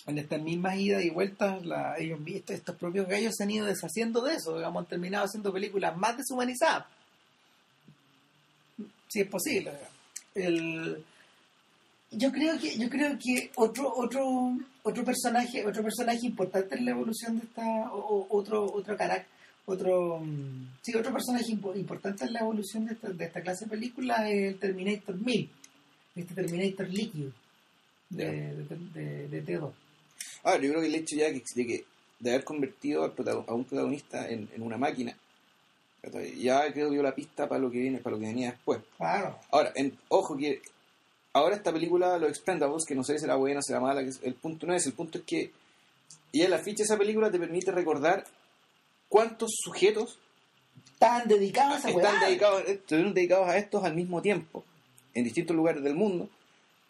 en estas mismas idas y vueltas la, ellos estos, estos propios gallos se han ido deshaciendo de eso digamos han terminado haciendo películas más deshumanizadas. Si es posible. El, yo creo que yo creo que otro otro otro personaje otro personaje importante en la evolución de esta otro otro carácter otro mm, sí otro personaje impo- importante en la evolución de esta, de esta clase de películas es el Terminator 1000 este Terminator líquido de, de, de, de T2 Ahora, yo creo que el hecho ya que, de, que, de haber convertido a un protagonista en, en una máquina, ya creo que dio la pista para lo que viene, para lo que venía después. claro. Ahora, en- ojo que ahora esta película, Los Expendables, que no sé si será buena, será mala, que el punto no es, el punto es que ya la ficha de esa película te permite recordar cuántos sujetos están dedicados a esa están dedicados, estuvieron dedicados a estos al mismo tiempo, en distintos lugares del mundo.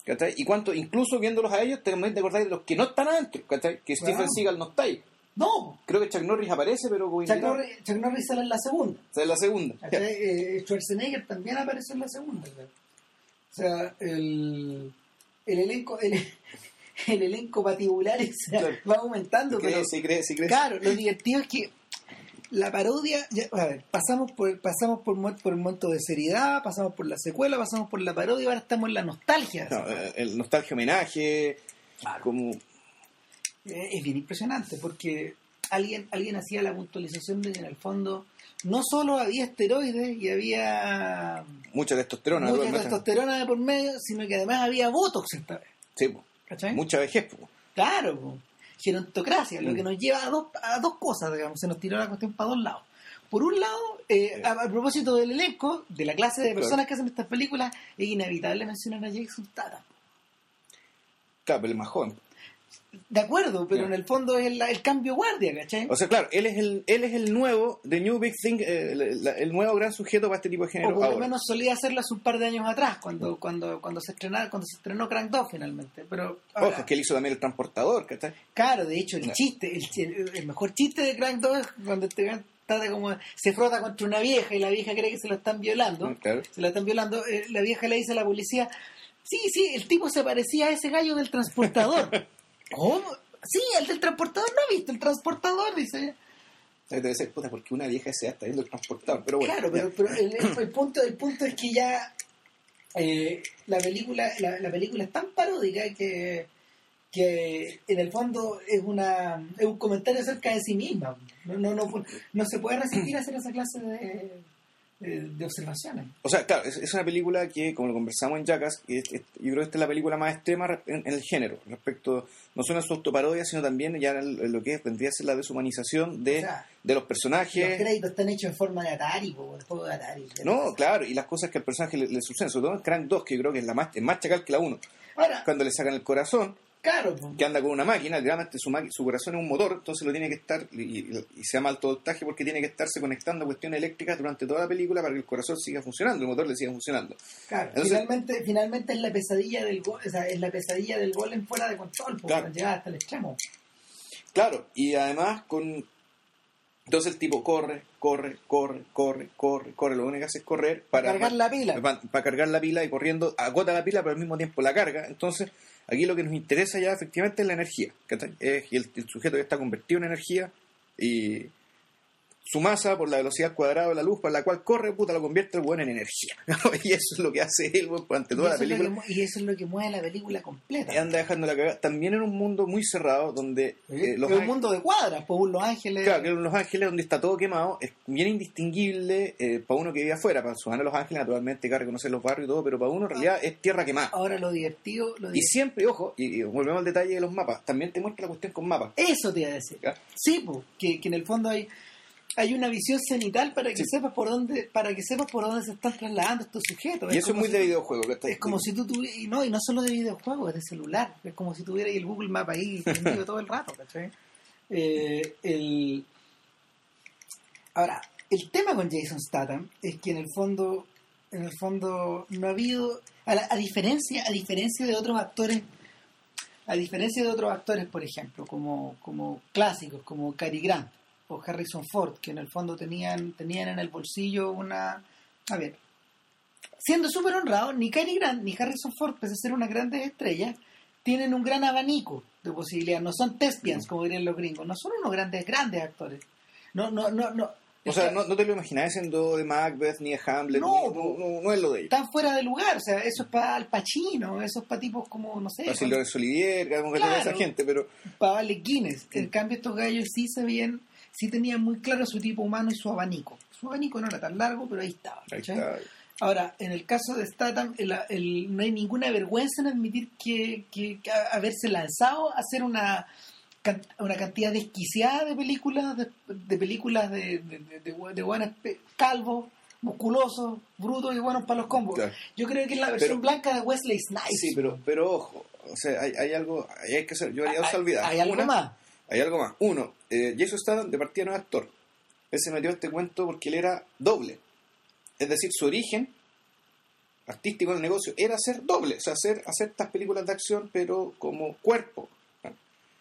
¿cachai? Y cuánto, incluso viéndolos a ellos, te permite recordar de los que no están adentro, ¿cachai? que Stephen. Seagal no está ahí. no Creo que Chuck Norris aparece, pero Chuck. Norris, Chuck Norris sale en la segunda sea, en la segunda. Eh, Schwarzenegger también aparece en la segunda o sea el, el elenco el, el elenco patibular o sea, Claro. va aumentando pero. Claro, lo divertido es que la parodia, ya- a ver, pasamos por pasamos por, por el momento de seriedad, pasamos por la secuela, pasamos por la parodia y ahora estamos en la nostalgia. No, eh, el nostalgia homenaje, como Eh, es bien impresionante porque alguien alguien hacía la puntualización de que en el fondo no solo había esteroides y había mucha testosterona. mucha testosterona de por medio, sino que además había botox esta vez. Sí, po. ¿Cachai? mucha vejez. po. Claro, po. Gerontocracia, lo Mm. que nos lleva a dos, a dos cosas, digamos, se nos tiró la cuestión para dos lados. Por un lado, eh, a, a propósito del elenco, de la clase de Claro. personas que hacen estas películas, es inevitable mencionar a Jason Statham. Claro, pero el más joven. De acuerdo, pero en el fondo es el, el cambio guardia, ¿cachai? O sea, claro, él es el, él es el nuevo, the new big thing, eh, el, nuevo gran sujeto para este tipo de O género por lo menos solía hacerlo hace un par de años atrás, cuando cuando cuando se estrenaba, cuando se estrenó Crank 2 finalmente. Pero ahora- Ojo, es que él hizo también el transportador, ¿cachai? Claro, de hecho, el chiste, el, mejor chiste de Crank 2 es cuando este weón trata como se frota contra una vieja y la vieja cree que se lo están violando. Claro. Se la están violando. eh, la vieja le dice a la policía: Sí, sí, el tipo se parecía a ese gallo del transportador. ¿Cómo? Sí, el del transportador no ha visto el transportador, dice debe ser puta porque una vieja se está viendo el transportador, pero bueno. Claro, pero, pero el, el- el punto, el punto es que ya eh, la película la, la película es tan paródica que, que en el fondo es una es un comentario acerca de sí misma. No, no, no, no se puede resistir a hacer esa clase de, de, de observaciones. O sea, claro, es, es una película que, como lo conversamos en Jackass, es- es- yo creo que esta es la película más extrema re- en, en el género, respecto no solo a su autoparodia, sino también ya en, lo que vendría a ser la deshumanización de, O sea, de los Los personajes. créditos están hechos en forma de Atari, po, el juego de Atari. No, claro, y las cosas que al personaje le, le suceden, sobre todo en Crank 2, que yo creo que es la más, es más chacal que la 1. Ahora, Cuando le sacan el corazón, claro, que anda con una máquina, realmente su, su corazón es un motor, entonces lo tiene que estar, y, se llama alto voltaje porque tiene que estarse conectando a cuestiones eléctricas durante toda la película para que el corazón siga funcionando, el motor le siga funcionando. Claro, Entonces- finalmente, finalmente es la pesadilla del gol, o sea, es la pesadilla del gol en fuera de control, porque Claro. llega hasta el extremo. Claro, y además con... Entonces el tipo corre, corre, corre, corre, corre, corre, lo único que hace es correr para Cargar la pila. para, cargar la pila y corriendo agota la pila pero al mismo tiempo la carga. Entonces aquí lo que nos interesa ya efectivamente es la energía. Es el, el sujeto que está convertido en energía y su masa por la velocidad cuadrada de la luz, para la cual corre, puta, lo convierte el weón en energía. y eso es lo que hace él durante Y toda la es película. que, y eso es lo que mueve la película completa. Y anda dejando la cagada. También en un mundo muy cerrado, donde eh, es los un ángeles- mundo de cuadras, pues Los Ángeles. Claro, que en Los Ángeles, donde está todo quemado, es bien indistinguible eh, para uno que vive afuera. Para de Los Ángeles, naturalmente, que reconocer los barrios y todo, pero para uno en realidad es tierra quemada. Ahora lo divertido, lo Y divertido- siempre, ojo, y, y volvemos al detalle de los mapas, también te muestra la cuestión con mapas. Eso te iba a decir. ¿ya? Sí, pues, que, que en el fondo hay hay una visión cenital para que Sí. sepas por dónde para que sepas por dónde se están trasladando estos sujetos. Y eso es muy si- de videojuego. ¿cachai? Es como si tú tuvieras, y no, y no solo de videojuegos, es de celular, es como si tuvieras el Google Map ahí prendido todo el rato, ¿cachai? Eh, el... Ahora, el tema con Jason Statham es que en el fondo, en el fondo no ha habido, a, la- a diferencia, a diferencia de otros actores, a diferencia de otros actores, por ejemplo, como, como clásicos, como Cary Grant o Harrison Ford, que en el fondo tenían, tenían en el bolsillo una, a ver, siendo súper honrados, ni Cary Grant ni Harrison Ford, pese a ser unas grandes estrellas, tienen un gran abanico de posibilidades. No son thespians, como dirían los gringos, no son unos grandes, grandes actores. No, no, no, no. O sea, no, no te lo imaginabas siendo de Macbeth ni de Hamlet. No, ni- no, no, es lo de ellos. Están fuera de lugar, o sea, eso es para Al Pacino, eso es para tipos como, no sé, Para Silvio Olivier, como que Claro. esa gente, pero para Vale Guinness. En cambio, estos gallos sí sabían, sí tenían muy claro su tipo humano y su abanico. Su abanico no era tan largo, pero ahí estaba. ahí está. Ahora, en el caso de Statham, el- el- no hay ninguna vergüenza en admitir que, que- que haberse lanzado a hacer una, una cantidad desquiciada de películas, de, de películas de, de, de, de, buenos calvos, musculosos, brutos y buenos para los combos. Claro. Yo creo que es la versión Pero- blanca de Wesley Snipes. Sí, pero, pero ojo, o sea, hay, hay algo, hay, que hacer, yo haría dos hay, hay algo Una, más. Hay algo más. Uno, eh, Jason Statham de partida no es actor. Él se metió a este cuento porque él era doble. Es decir, su origen artístico en el negocio era ser doble, o sea, hacer, hacer estas películas de acción, pero como cuerpo, ¿no?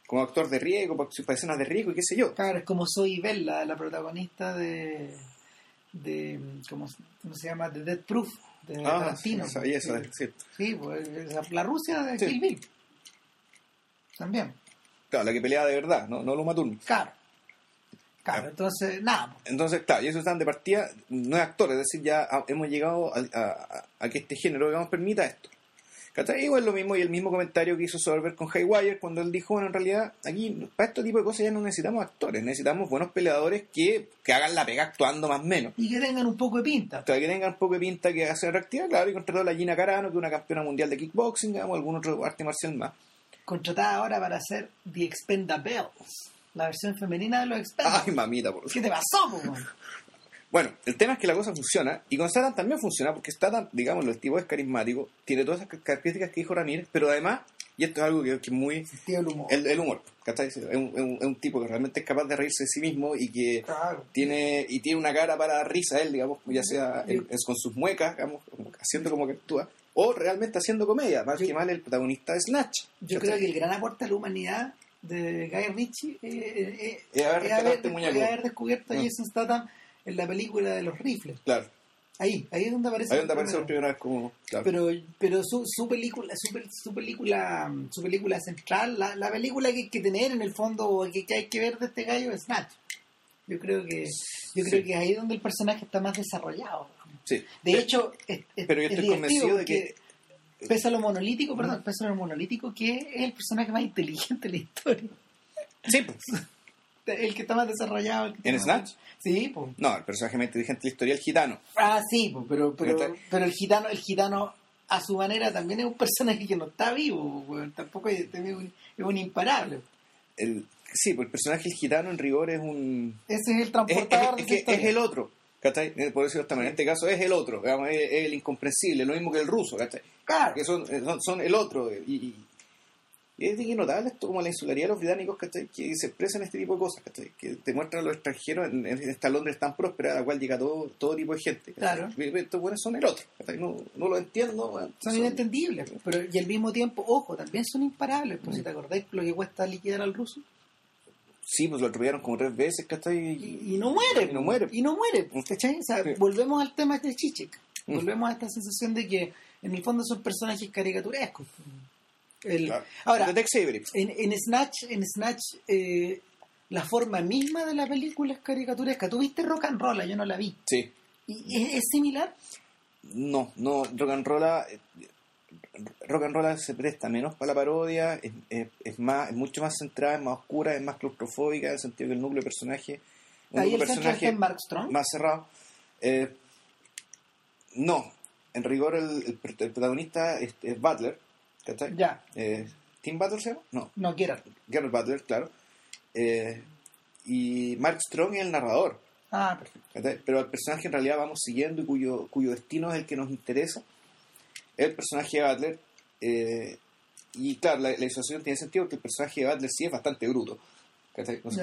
como actor de riesgo, para, escenas de riesgo y qué sé yo. Claro, es como Zoe Bell, la, protagonista de, de ¿cómo, cómo se llama? De Death Proof, de Ah, Tarantino. sí, sabía eso, Sí. sí. Sí, pues esa- la Rusia de Sí. Kill Bill. También, Claro, la que peleaba de verdad, no, no lo Turner. claro. Claro, entonces, nada. Entonces, claro, Jason Statham de partida no es actor, es decir, ya hemos llegado a, a- a que este género, digamos, permita esto. ¿Cachai? Igual lo mismo y el mismo comentario que hizo Sorber con Haywire cuando él dijo, bueno, en realidad aquí para este tipo de cosas ya no necesitamos actores, necesitamos buenos peleadores que, que hagan la pega actuando más o menos. Y que tengan un poco de pinta. O sea, que tengan un poco de pinta que hacen reactiva, claro, y contrató a la Gina Carano, que es una campeona mundial de kickboxing, digamos, algún otro arte marcial más. Contratada ahora para hacer The Expendables, la versión femenina de los Ay, Expendables. mamita, por ¿Qué te pasó, po? Bueno, el tema es que la cosa funciona, y con Statham también funciona, porque Statham, digamos, el tipo es carismático, tiene todas esas características que dijo Ramírez, pero además, y esto es algo que, es muy... Del humor. El, el humor. Es un, es un- tipo que realmente es capaz de reírse de sí mismo y que Claro. tiene y tiene una cara para risa él, digamos, ya sea en- con sus muecas, digamos, haciendo como que actúa, o realmente haciendo comedia, más Yo- que mal el protagonista de Snatch. Yo creo que el gran aporte a la humanidad de Guy Ritchie eh, eh, eh, Es haber es haber, este es haber descubierto a Mm. Jason Statham en la película de los rifles. Claro, Ahí, ahí es donde aparece. ahí donde aparece por primera vez como... Claro. pero pero su, su película su, su película su película central la, la película que hay que tener en el fondo o que, que hay que ver de este gallo es Snatch yo creo que yo Sí. creo que es ahí donde el personaje está más desarrollado sí. de hecho es, es- Pero yo es estoy convencido de que... pese a lo monolítico perdón pese a lo monolítico que es el personaje más inteligente de la historia Sí, pues. el que está más desarrollado está ¿En más- Snatch? sí pues No, el personaje más inteligente de la historia es el gitano. Ah, sí, po, pero, pero, Pero pero el gitano, el gitano a su manera también es un personaje que no está vivo, weón. tampoco es, un, es un imparable. El, sí, pues el personaje el gitano en rigor es un... Ese es el Es, transportador es- de esa que es el otro, ¿cachai? Por decirlo de esta manera. En este caso es el otro, digamos, es, el incomprensible, lo mismo que el ruso, ¿cachai? Claro, que son, son, son el otro. Y, y- y es de que notable esto como la insularidad de los británicos, ¿cachai? Que se expresan este tipo de cosas, ¿cachai? Que te muestran a los extranjeros en, en esta Londres tan próspera, a la cual llega todo, todo tipo de gente. ¿cachai? Claro. Estos buenos son el otro, ¿cachai? No, no lo entiendo, son Son- inentendibles, pero y al mismo tiempo, ojo, también son imparables, pues si te acordáis lo que cuesta liquidar al ruso. Sí, pues lo atropellaron como tres veces, ¿cachai? Y, y no muere, Y no muere. Y no muere, ¿cachai? O sea, Sí. volvemos al tema de Chichik, Mm. volvemos a esta sensación de que en el fondo son personajes caricaturescos. El- Claro. Ahora. En, en Snatch, en Snatch eh, la forma misma de la película es caricaturesca. ¿Tú viste Rock and Roll? Yo no la vi. Sí. ¿Y es, es similar? No, no, rock and roll, eh, rock and roll se presta menos para la parodia, es, es, es más, es mucho más centrada, es más oscura, es más claustrofóbica, en el sentido que el núcleo de personaje, un núcleo el personaje más cerrado. Eh, no, en rigor el, el pr- el protagonista es, es Butler, ¿cachai? Ya, Eh, ¿Tim Butler se llama? No, no quiero. Garrett Butler, claro. Eh, y Mark Strong es el narrador. Ah, perfecto. ¿cachai? Pero el personaje en realidad vamos siguiendo y cuyo, cuyo destino es el que nos interesa. El personaje de Butler. eh, y claro, la, la disociación tiene sentido porque el personaje de Butler sí es bastante bruto.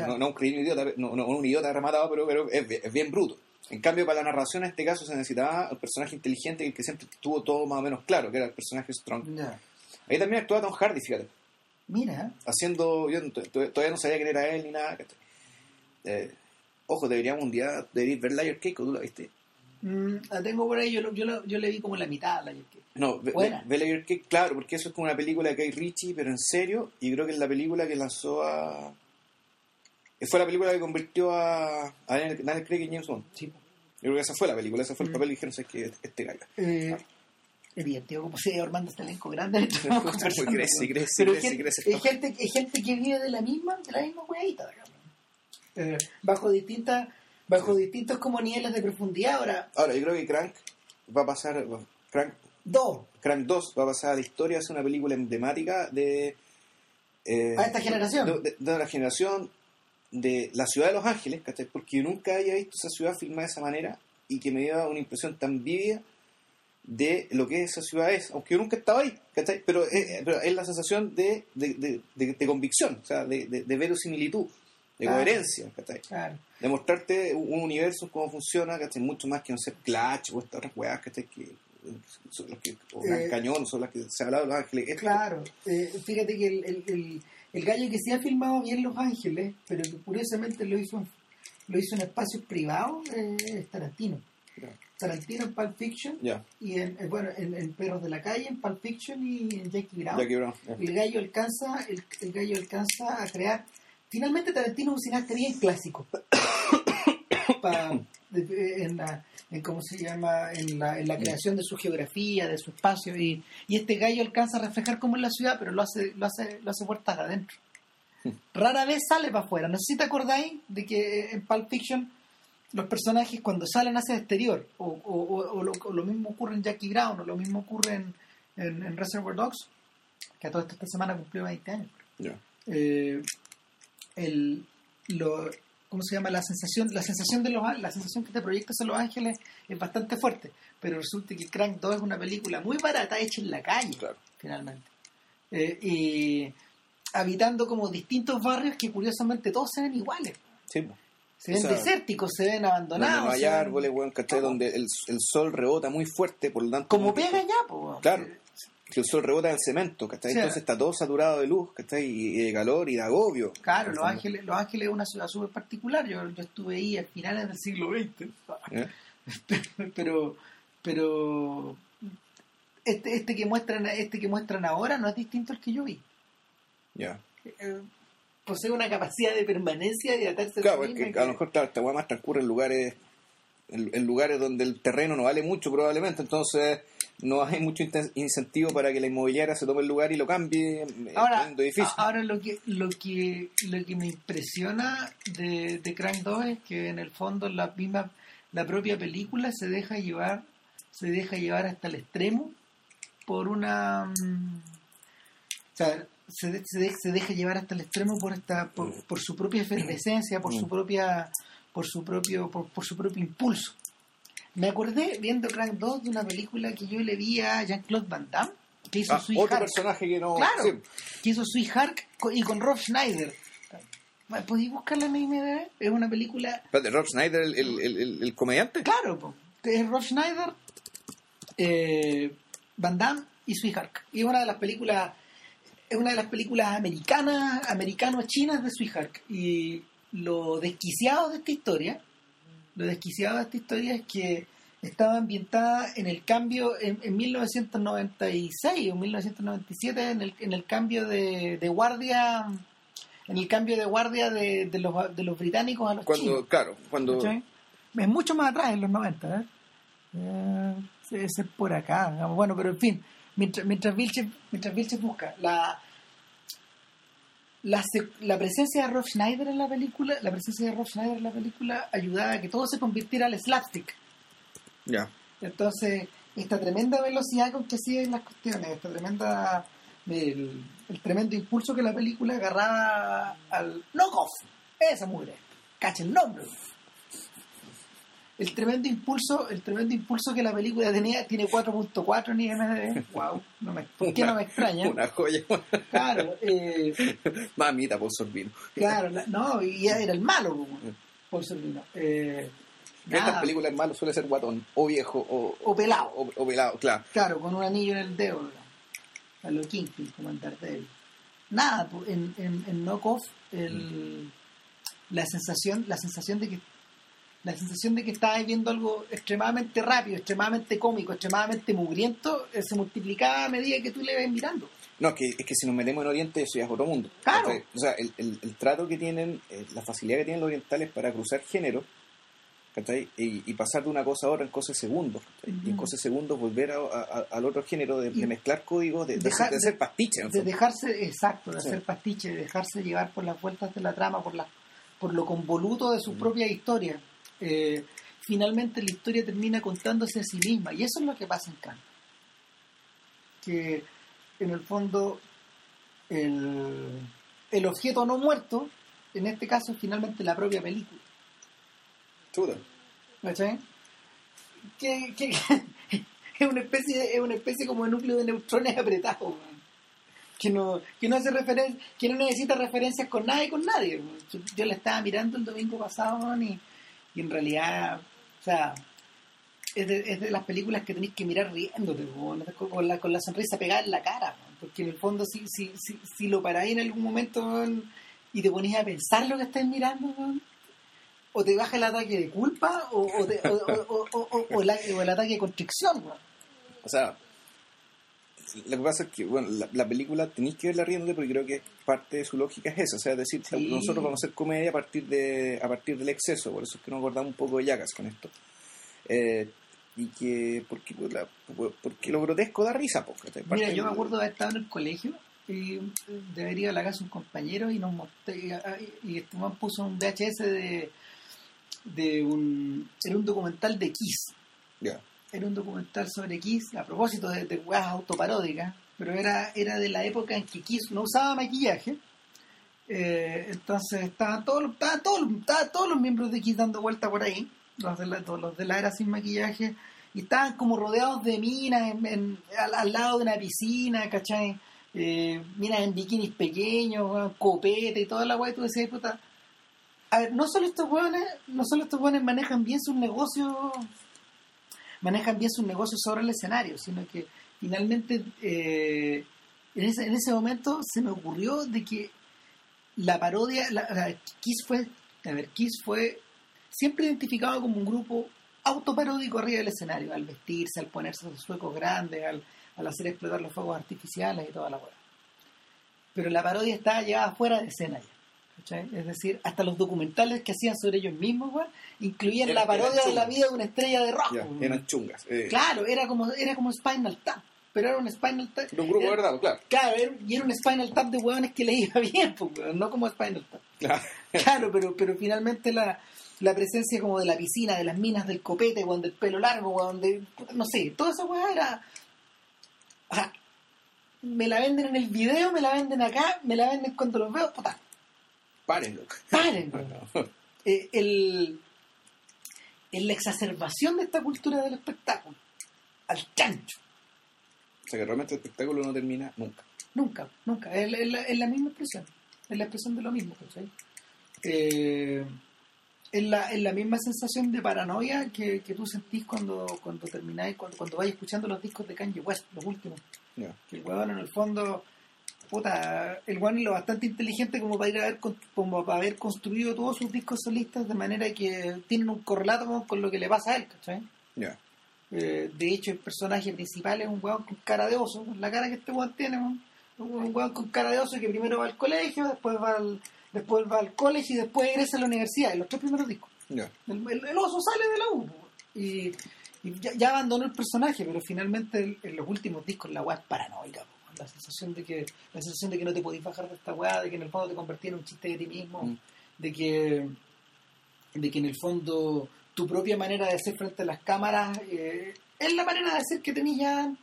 No, no un idiota, no, no un idiota rematado, pero, pero es, bien- es bien bruto. En cambio, para la narración en este caso se necesitaba el personaje inteligente el que siempre tuvo todo más o menos claro, que era el personaje Strong. Ya. Ahí también actúa Tom Hardy, fíjate Mira, haciendo. Yo todavía no sabía quién era él ni nada. Eh, ojo, deberíamos un día deberías ver Liar Cake o tú la viste. mm, la tengo por ahí, yo, yo, yo le vi como la mitad. La, No, ve, Ve Liar Cake, claro, porque eso es como una película de Guy Ritchie, pero en serio, y creo que es la película que lanzó a. que Fue la película que convirtió a, a Daniel, Craig y James Bond. sí. Yo creo que esa fue la película, ese fue el Mm. papel y dijeron, "Sabes que este gallo. Eh, es divertido como se armando este elenco grande. Crece, crece, crece, Pero crece, gente, crece. hay gente, hay gente que vive de la misma, de la misma hueadita. Eh, bajo distintas, bajo distintos como niveles de profundidad. Ahora, Ahora, yo creo que Crank va a pasar. Crank dos, Crank 2 va a pasar a la historia, es una película emblemática de... eh, A esta generación. De, de- de la generación de la ciudad de Los Ángeles, ¿cachai? Porque yo nunca había visto esa ciudad filmada de esa manera y que me dio una impresión tan vívida de lo que esa ciudad es, aunque yo nunca he estado ahí, ¿cachai? Pero, eh, pero es la sensación de, de, de- convicción, o sea, de, de, verosimilitud, de Claro. coherencia, ¿cachai? claro. de mostrarte un un universo, cómo funciona, ¿cachai? Mucho más que no sé, Clutch o estas otras weas, ¿cachai? Que, son las que, o Gran Eh, Cañón, son las que se ha hablado de Los Ángeles. Esto- Claro, eh, fíjate que el, el, el, el gallo que se ha filmado bien Los Ángeles, pero que curiosamente lo hizo, lo hizo en espacios privados, eh, es Tarantino. Tarantino en Pulp Fiction, y en, bueno, en, en Perros de la Calle, en Pulp Fiction y en Jackie Brown. Jackie Brown. El gallo alcanza, el, el gallo alcanza a crear. Finalmente Tarantino es un cineasta bien clásico. En la, en cómo se llama, en la, en la creación de su geografía, de su espacio, y, y este gallo alcanza a reflejar cómo es la ciudad, pero lo hace, lo hace, lo hace puertas adentro. Rara vez sale para afuera. No sé si te acordáis de que en Pulp Fiction los personajes cuando salen hacia el exterior, o, o, o- o lo, mismo ocurre en Jackie Brown, o lo mismo ocurre en, en, en Reservoir Dogs, que a todo esto esta semana cumplió 20 años. Ya. Eh, el, lo, ¿cómo se llama? La sensación, la sensación de los la sensación que te proyectas en Los Ángeles es bastante fuerte, pero resulta que Crank 2 es una película muy barata hecha en la calle, Claro. finalmente. Eh, y habitando como distintos barrios que curiosamente todos se ven iguales. Sí. Se ven O sea, desérticos, se ven donde abandonados. no hay árboles, weón, ¿cachai? Todo. Donde el, el sol rebota muy fuerte, por lo tanto... Como pega ya, pues. Claro. Que el sol rebota en el cemento, ¿cachai? Sí. Entonces está todo saturado de luz, ¿cachai? Y, de calor y de agobio. Claro, Los. Ángeles, Los Ángeles es una ciudad súper particular. Yo, yo estuve ahí a finales del siglo XX. ¿Eh? pero pero este este que muestran este que muestran ahora no es distinto al que yo vi Ya. Eh, posee una capacidad de permanencia y de atarse Claro, a sí porque misma a lo que- mejor claro, esta más transcurre en lugares en, en lugares donde el terreno no vale mucho probablemente, entonces no hay mucho incentivo para que la inmobiliaria se tome el lugar y lo cambie. eh, ahora ahora lo que lo que lo que me impresiona de, de Crank 2 es que en el fondo la misma la propia película se deja llevar se deja llevar hasta el extremo por una mm, o sea se, de- se, de- se deja llevar hasta el extremo por esta por, por su propia efervescencia por su propia por su propio por, por su propio impulso me acordé viendo Crank 2 de una película que yo le vi a Jean-Claude Van Damme que hizo Ah, Sweet otro Hark. personaje que no. Claro, sí. que hizo Sweet Hark y con Rob Schneider. ¿Podéis buscarla en IMDb? Es una película, Espérate, Rob Schneider, el, el, el- el- comediante. claro, po, que es Rob Schneider, eh, Van Damme y Sweet Hark. Y es una de las películas, es una de las películas americanas, americano-chinas de Sweet Hark. Y lo desquiciado de esta historia, lo desquiciado de esta historia es que estaba ambientada en el cambio en, en 1996 o 1997 en el, en el cambio de, de guardia en el cambio de guardia de, de los, de los británicos a los Cuando, chinos. claro, cuando... ¿cachai? Es mucho más atrás, en los 90. ¿eh? Eh, debe ser por acá. digamos. Bueno, pero en fin, mientras, mientras, mientras busca la, la, la presencia de Rob Schneider en la película, la presencia de Rob Schneider en la película ayudaba a que todo se convirtiera al slapstick. Ya. Entonces, esta tremenda velocidad con que hacían las cuestiones, esta tremenda el, el tremendo impulso que la película agarraba al knockoff, esa mujer, cacha el nombre. El tremendo impulso, el tremendo impulso que la película tenía, tiene 4.4 en IMDb. Wow, no me, ¿por qué no me extraña? Una joya. Claro, eh, Mamita por Sorbino. claro, la- no, y era el malo, por Sorvino. Eh, En estas películas el malo suele ser guatón, o viejo, o, o pelado. o, o pelado, claro. Claro, con un anillo en el dedo, ¿no? a lo Kingpin, como en Daredevil. Nada, en, en, en Knockoff, el, la sensación, la sensación de que la sensación de que estabas viendo algo extremadamente rápido, extremadamente cómico, extremadamente mugriento, eh, se multiplicaba a medida que tú le ves mirando. No, es que, es que si nos metemos en Oriente, eso ya es otro mundo. Claro. O sea, el, el- el trato que tienen, eh, la facilidad que tienen los orientales para cruzar género. Y, y pasar de una cosa a otra en cosas de segundos. Y en cosas de segundos volver a- a- al otro género de, de mezclar códigos, de, de dejar- hacer, de hacer pastiche. en De fondo. dejarse, exacto, de Sí. hacer pastiche, de dejarse llevar por las vueltas de la trama, por la, por lo convoluto de su propia historia. Eh, finalmente la historia termina contándose a sí misma, y eso es lo que pasa en Kant. Que en el fondo el, el objeto no muerto, en este caso es finalmente la propia película. Chuta. ¿Cachai? Que, que- es una especie es una especie como de núcleo de neutrones apretado que no que no hace referen que no necesita referencias con nada y con nadie yo, la estaba mirando el domingo pasado y, y en realidad o sea es de, es de las películas que tenéis que mirar riéndote con, la, con la sonrisa pegada en la cara porque en el fondo si, si, si, si lo paráis en algún momento y te ponéis a pensar lo que estáis mirando o te baja el ataque de culpa o, o, te- o- o- el ataque de constricción. O sea, lo que pasa es que, bueno, la, la película tenéis que verla riéndote porque creo que parte de su lógica es esa. O sea, es decir, Sí. nosotros vamos a hacer comedia a partir de a partir del exceso. Por eso es que nos acordamos un poco de Yagas con esto. Eh, y que, porque, pues, la- porque lo grotesco da risa. Pues, ¿cachai? Mira, yo me acuerdo de haber estado en el colegio y debería la casa un compañero y nos mostré, y, y este man puso un VHS de, de un era un documental de Kiss Ya. Era un documental sobre Kiss a propósito de, de weas autoparódicas pero era era de la época en que Kiss no usaba maquillaje Eh, entonces estaban todos estaban todos todos los miembros de Kiss dando vuelta por ahí los de la, los de la era sin maquillaje y estaban como rodeados de minas al, lado de una piscina ¿cachai? Eh, minas en bikinis pequeños copete y toda la wea y tú decías puta a ver, no solo estos hueones, no solo estos manejan bien sus negocios, manejan bien sus negocios sobre el escenario, sino que finalmente eh, en, ese, en ese momento se me ocurrió de que la parodia, la, Kiss fue, a ver, Kiss fue siempre identificado como un grupo autoparódico arriba del escenario, al vestirse, al ponerse los suecos grandes, al, al hacer explotar los fuegos artificiales y toda la hueá. Pero la parodia estaba llevada fuera de escena ya. Es decir, hasta los documentales que hacían sobre ellos mismos, weón, incluían Era- la parodia de la vida de una estrella de rock. Ya, eran chungas. eh, Claro, era como, era como Spinal Tap, pero era un Spinal Tap. De un grupo, era- ¿verdad? Claro. Claro, era- y era un Spinal Tap de hueones que le iba bien, pues, weón, no como Spinal Tap. Claro. Claro, pero, pero finalmente la, la presencia como de la piscina, de las minas, del copete, weón, del pelo largo, weón, de, no sé, toda esa weá era... o sea, me la venden en el video, me la venden acá, me la venden cuando los veo, puta, Paren, loco. paren, weón. Eh, el, en la exacerbación de esta cultura del espectáculo, al chancho. O sea que realmente el espectáculo no termina nunca. Nunca, nunca. Es, la- es la, es la misma expresión. Es la expresión de lo mismo, ¿cachai? Eh, es, la, es la misma sensación de paranoia que, que tú sentís cuando, cuando termináis, cuando, cuando vais escuchando los discos de Kanye West, los últimos. Que el huevón en el fondo, puta, el huevón es lo bastante inteligente como para ir a haber, como para haber construido todos sus discos solistas de manera que tienen un correlato con, con lo que le pasa a él, ¿cachai? Ya. Eh, de hecho, el personaje principal es un weón con cara de oso, la cara que este weón tiene. Un weón con cara de oso que primero va al colegio, después va al, después va al colegio y después regresa a la universidad, en los tres primeros discos. El, el- el oso sale de la U y, y ya, ya abandonó el personaje, pero finalmente en los últimos discos la weá es paranoica. po. La sensación de que la sensación de que no te podís bajar de esta weá, de que en el fondo te convertís en un chiste de ti mismo, Mm. de que de que en el fondo tu propia manera de ser frente a las cámaras eh, es la manera de ser que tenías ya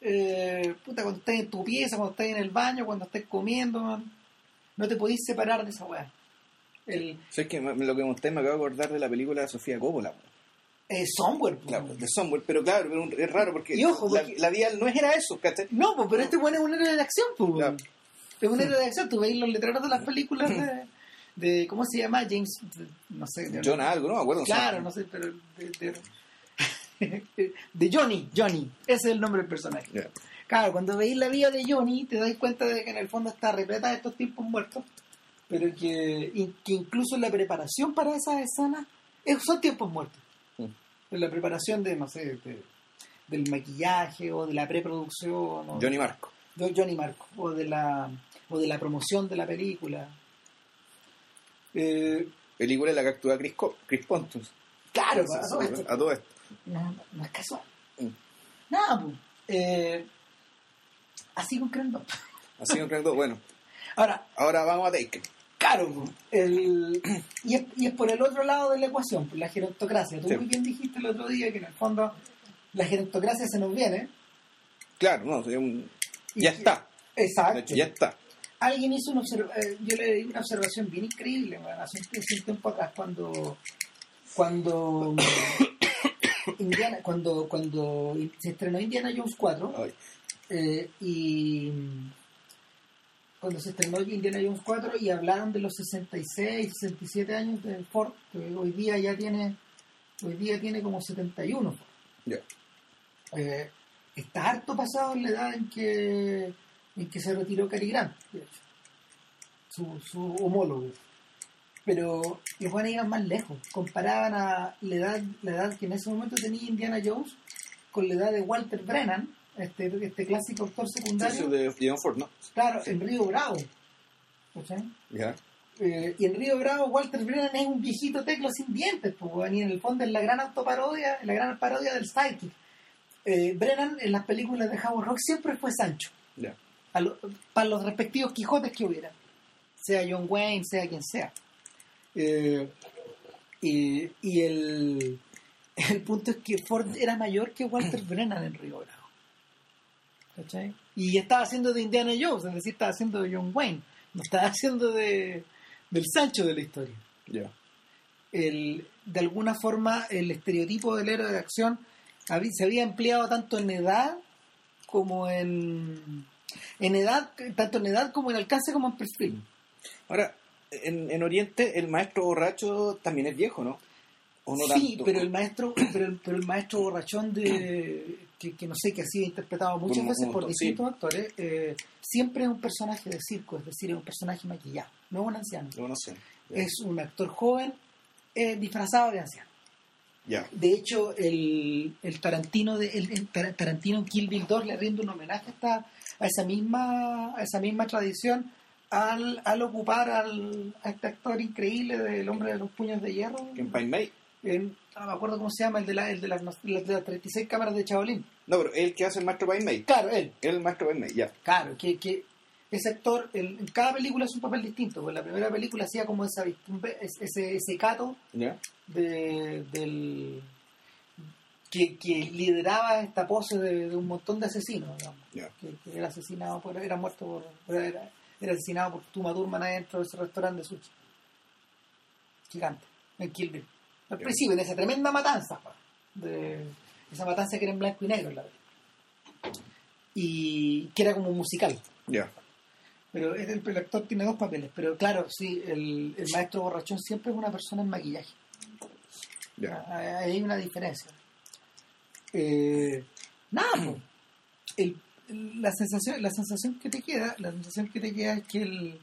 eh, puta, cuando estás en tu pieza, cuando estás en el baño, cuando estás comiendo, man. no te podís separar de esa weá. El ¿Sabes qué? Me- Lo que monté me acabo de acordar de la película de Sofía Coppola. po. Eh, Somewhere. Claro, de Somewhere, pero claro, es raro porque, Y ojo, la, porque- la vida no era eso, ¿cachai? No, pues, pero este bueno es un héroe de acción, pues. Claro. Es un héroe de acción. Tú veis los letreros de las películas de, de ¿cómo se llama? James, no sé. de- John algo, no me acuerdo. Claro, no sé, pero de, Johnny, Johnny, ese es el nombre del personaje. Claro, cuando veis la vida de Johnny, te das cuenta de que en el fondo está repleta de estos tiempos muertos, pero que, que incluso la preparación para esas escenas es- son tiempos muertos. En la preparación de, no sé, de- del maquillaje o de la preproducción. o Johnny Marco. de Johnny Marco o de la o de la promoción de la película Eh, Película en la que actúa Chris, Co- Chris Pontus. claro a todo esto, a todo esto. no, no es casual Mm. nada pues Eh, así con Crandall Así creo que, bueno, ahora ahora vamos a Taken. Claro el, y, es, y es por el otro lado de la ecuación pues, la gerontocracia tú Sí. muy bien dijiste el otro día que en el fondo la gerontocracia se nos viene Claro, no, sería un- ya está. exacto hecho, ya está. alguien hizo una observación, yo le di una observación bien increíble hace, un, hace un tiempo atrás cuando cuando Indiana, cuando cuando se estrenó Indiana Jones 4 Ay, eh, y cuando se estrenó Indiana Jones 4 y hablaron de los 66, 67 años de Ford, que hoy día ya tiene hoy día tiene como 71 Ford. ya. Eh, está harto pasado en la edad en que en que se retiró Cary Grant de hecho. su, su homólogo pero los van a ir más lejos comparaban a la edad la edad que en ese momento tenía Indiana Jones con la edad de Walter Brennan este, este clásico actor secundario de John Ford, ¿no? claro en Río Bravo ¿cachai? Ya. Eh, y en Río Bravo Walter Brennan es un viejito teclo sin dientes, pues, y en el fondo es la gran autoparodia, la gran parodia del Sidekick. Eh, Brennan en las películas de Howard Rock siempre fue Sancho, Ya. a lo- para los respectivos Quijotes que hubiera, sea John Wayne, sea quien sea. Eh, y y el, el punto es que Ford era mayor que Walter Brennan en Río Bravo. ¿Cachai? Y estaba haciendo de Indiana Jones, es decir, estaba haciendo de John Wayne, no estaba haciendo de, del Sancho de la historia. Ya. El, de alguna forma, el estereotipo del héroe de acción habí- se había empleado tanto en edad como en, en edad, tanto en edad como en alcance como en perfil. Ahora, en, en Oriente el maestro borracho también es viejo, ¿no? ¿O no sí, tanto? pero el maestro, pero el, pero el maestro borrachón de que, que no sé, que ha sido interpretado muchas Un- veces un por distintos actores, eh, siempre es un personaje de circo, es decir, es un personaje maquillado, no es un anciano. No, no sé. Es un actor joven eh, disfrazado de anciano. Ya. De hecho, el, el Tarantino de el, el Tar- Tarantino en Kill Bill 2 le rinde un homenaje a, esta- a esa misma a esa misma tradición al, al ocupar al, a este actor increíble del hombre de los puños de hierro. En Pine May. En- no me acuerdo cómo se llama, el de, la, el de, las, de las 36 cámaras de Chabolín. No, pero el que hace el maestro May. Claro, él. El maestro May, ya. Claro, que, que ese actor en, en cada película es un papel distinto. Pues la primera película hacía como esa, ese, ese cato de, del que, que lideraba esta pose de, de un montón de asesinos digamos, que, que era asesinado por era muerto por era, era asesinado por Tuma Thurman adentro de ese restaurante de sushi gigante en Kill Bill al principio en esa tremenda matanza de esa matanza que era en blanco y negro en la película. y que era como un musical pero el, el actor tiene dos papeles pero claro sí el, el maestro borrachón siempre es una persona en maquillaje Ya. Ah, Hay una diferencia. Eh, nada. El- la sensación, la sensación que te queda, la sensación que te queda es que el,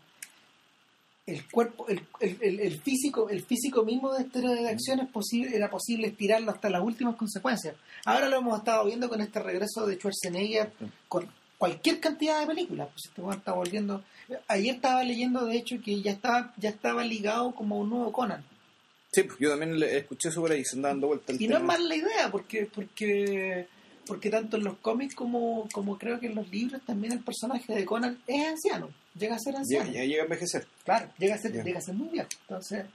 el cuerpo, el, el- el- el físico, el físico mismo de este héroe de acción es posible, era posible estirarlo hasta las últimas consecuencias. Ahora lo hemos estado viendo con este regreso de Schwarzenegger con cualquier cantidad de películas. Pues este weón está volviendo. Ayer estaba leyendo, de hecho, que ya estaba, ya estaba ligado como un nuevo Conan. Sí, pues yo también le escuché por ahí, se dando vuelta el Y no es mala idea, porque, porque, porque tanto en los cómics como, como creo que en los libros también el personaje de Conan es anciano, llega a ser anciano. llega- llega a envejecer. Claro, llega a ser, Ya. llega a ser muy viejo. Entonces,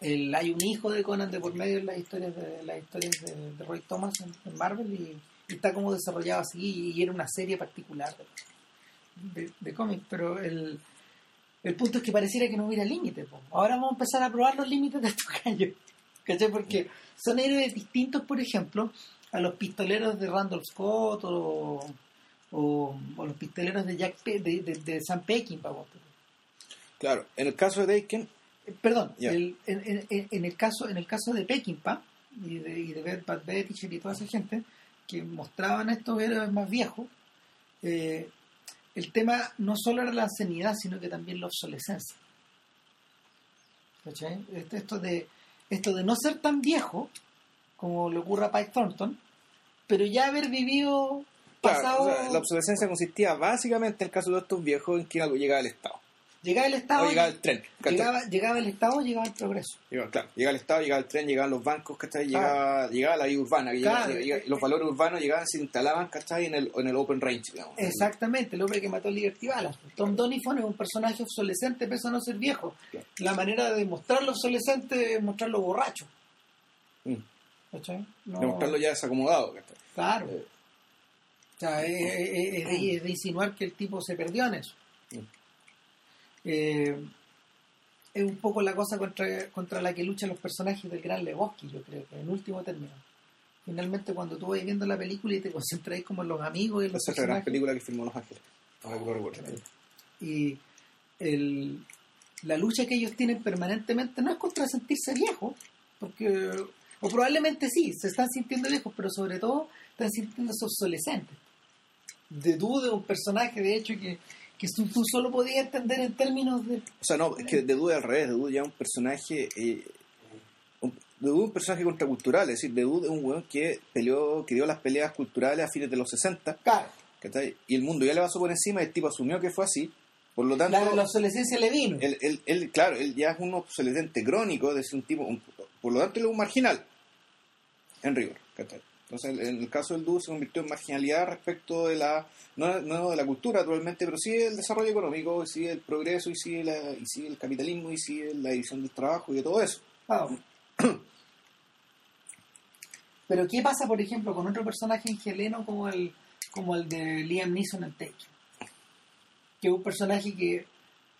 el, hay un hijo de Conan de por medio en las historias de las historias de, de Roy Thomas en, en Marvel y, y está como desarrollado así y, era una serie particular de, de, de cómics, pero el, el punto es que pareciera que no hubiera límite. po. Ahora vamos a empezar a probar los límites de estos gallos. ¿Cachai? Porque son héroes distintos, por ejemplo, a los pistoleros de Randolph Scott o, o, o los pistoleros de Jack Pe- de, de, de Sam Peckinpah. Claro, en el caso de Daken, Eh, Perdón, el- en, en- en- en el caso en el caso de Peckinpah y de, y de Beth Bad Betticher y toda esa gente que mostraban a estos héroes más viejos, eh, el tema no solo era la ancianidad, sino que también la obsolescencia. ¿Cachai? Esto, esto de, esto de no ser tan viejo como le ocurre a Pike Thornton, pero ya haber vivido claro, pasado, o sea, la obsolescencia consistía básicamente en el caso de estos viejos en que algo llegaba al Estado. llegaba el Estado, O llegaba el tren. llegaba, llegaba el Estado, llegaba el progreso. Llegaba, claro, llegaba el Estado, llegaba el tren, llegaban los bancos, ¿cachai? Llegaba, llegaba la vida urbana, llegaba- Claro. llegaba- los valores urbanos llegaban, se instalaban, ¿cachai? En el, en el open range, digamos. Exactamente, el hombre que mató a Liberty Ballas. Tom Donifon es un personaje obsolescente, pese a no ser viejo. La manera de mostrarlo obsolescente es mostrarlo borracho. Mm. ¿Cachai? No- Demostrarlo ya desacomodado, ¿cachai? Claro. Eh. O sea, es, es- de, es de insinuar que el tipo se perdió en eso. Mm. Eh, es un poco la cosa contra, contra la que luchan los personajes del Gran Lebowski, yo creo que en último término. Finalmente, cuando tú vas viendo la película y te concentráis como en los amigos y en los Esa es la gran película que filmó Los Ángeles. Y el, la lucha que ellos tienen permanentemente no es contra sentirse viejos, porque, o probablemente sí, se están sintiendo viejos, pero sobre todo están sintiéndose obsolescentes. De duda de un personaje, de hecho, que, que tú tú solo podías entender en términos de... O sea, no, es que de duda al revés, de duda ya un personaje. Eh, un- de duda un personaje contracultural, es decir, de duda es un weón que peleó, que dio las peleas culturales a fines de los 60, Claro. Y el mundo ya le pasó por encima y el tipo asumió que fue así. Por lo tanto, la, la obsolescencia le vino. él, él, él, claro, él ya es un obsolescente crónico, es decir, un tipo, un- por lo tanto, él es un marginal en rigor, ¿cachai? Entonces, en el caso del dúo se convirtió en marginalidad respecto de la, no, no de la cultura, naturalmente, pero sí del desarrollo económico, y sí del progreso, y sí, la, y sí el capitalismo, y sí la división del trabajo y de todo eso. Pero ¿qué pasa, por ejemplo, con otro personaje angeleno como el, como el de Liam Neeson en Taken? Que es un personaje que,